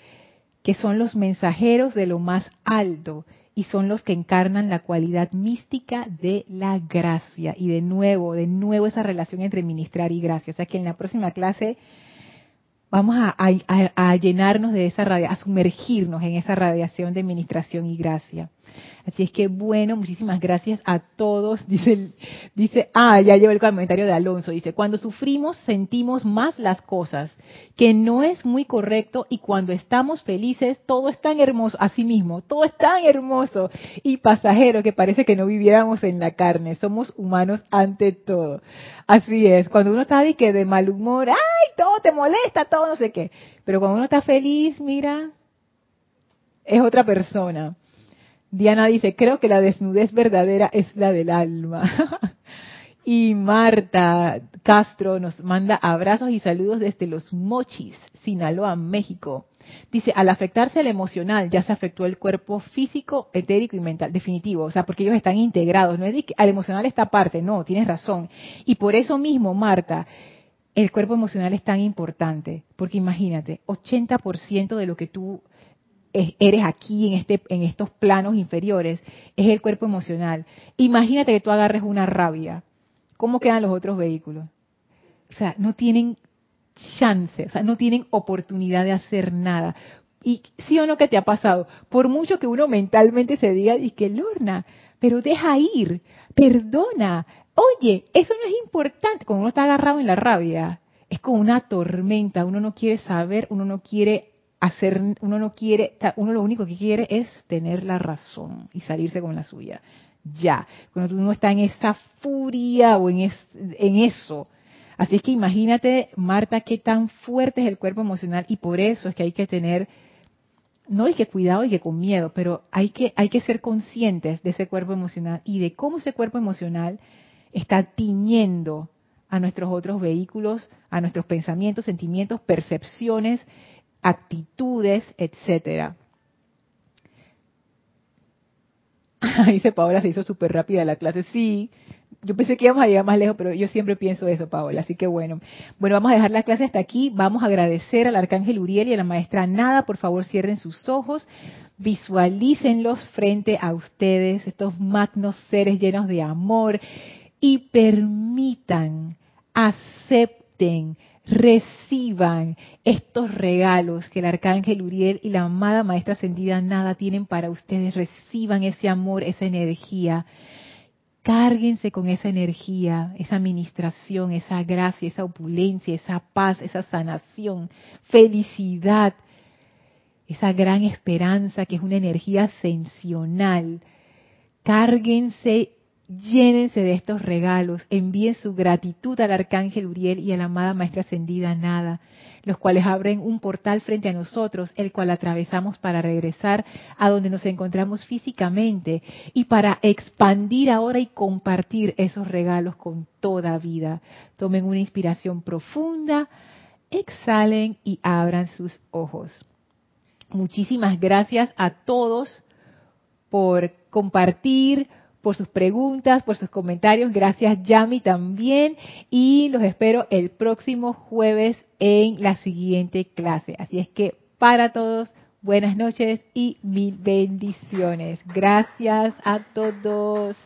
que son los mensajeros de lo más alto y son los que encarnan la cualidad mística de la gracia. Y de nuevo, de nuevo esa relación entre ministrar y gracia. O sea que en la próxima clase vamos a, llenarnos de esa radiación, a sumergirnos en esa radiación de ministración y gracia. Así es que bueno, muchísimas gracias a todos. [LAUGHS] Dice, dice, ah, ya llevo el comentario de Alonso. Dice, cuando sufrimos sentimos más las cosas, que no es muy correcto y cuando estamos felices todo es tan hermoso, así mismo, todo es tan hermoso y pasajero que parece que no viviéramos en la carne. Somos humanos ante todo. Así es, cuando uno está de, que de mal humor, ay, todo te molesta, todo no sé qué. Pero cuando uno está feliz, mira, es otra persona. Diana dice, creo que la desnudez verdadera es la del alma. [LAUGHS] y Marta Castro nos manda abrazos y saludos desde Los Mochis, Sinaloa, México. Dice, al afectarse el emocional, ya se afectó el cuerpo físico, etérico y mental, definitivo, o sea, porque ellos están integrados, no es que al emocional esta parte, no, tienes razón. Y por eso mismo, Marta, el cuerpo emocional es tan importante, porque imagínate, 80% de lo que tú eres aquí en este en estos planos inferiores es el cuerpo emocional. Imagínate que tú agarres una rabia. ¿Cómo quedan los otros vehículos? O sea, no tienen chance, o sea, no tienen oportunidad de hacer nada. Y sí o no que te ha pasado, por mucho que uno mentalmente se diga y que Lorna, pero deja ir, perdona, oye, eso no es importante, como uno está agarrado en la rabia, es como una tormenta, uno no quiere saber, uno no quiere hacer, uno no quiere, uno lo único que quiere es tener la razón y salirse con la suya. Ya, cuando uno está en esa furia o en, en eso. Así es que imagínate, Marta, qué tan fuerte es el cuerpo emocional y por eso es que hay que tener, no hay que cuidado y que con miedo, pero hay que, hay que ser conscientes de ese cuerpo emocional y de cómo ese cuerpo emocional está tiñendo a nuestros otros vehículos, a nuestros pensamientos, sentimientos, percepciones actitudes, etcétera. [LAUGHS] Dice Paola, se hizo súper rápida la clase. Sí, yo pensé que íbamos a llegar más lejos, pero yo siempre pienso eso, Paola. Así que bueno. Bueno, vamos a dejar la clase hasta aquí. Vamos a agradecer al Arcángel Uriel y a la maestra Nada. Por favor, cierren sus ojos. Visualícenlos frente a ustedes, estos magnos seres llenos de amor. Y permitan, acepten, reciban estos regalos que el arcángel Uriel y la amada maestra ascendida nada tienen para ustedes. Reciban ese amor, esa energía. Cárguense con esa energía, esa administración, esa gracia, esa opulencia, esa paz, esa sanación, felicidad, esa gran esperanza que es una energía ascensional. Cárguense Llénense de estos regalos, envíen su gratitud al Arcángel Uriel y a la amada Maestra Ascendida Nada, los cuales abren un portal frente a nosotros, el cual atravesamos para regresar a donde nos encontramos físicamente y para expandir ahora y compartir esos regalos con toda vida. Tomen una inspiración profunda, exhalen y abran sus ojos. Muchísimas gracias a todos por compartir, por sus preguntas, por sus comentarios. Gracias, Yami, también. Y los espero el próximo jueves en la siguiente clase. Así es que para todos, buenas noches y mil bendiciones. Gracias a todos.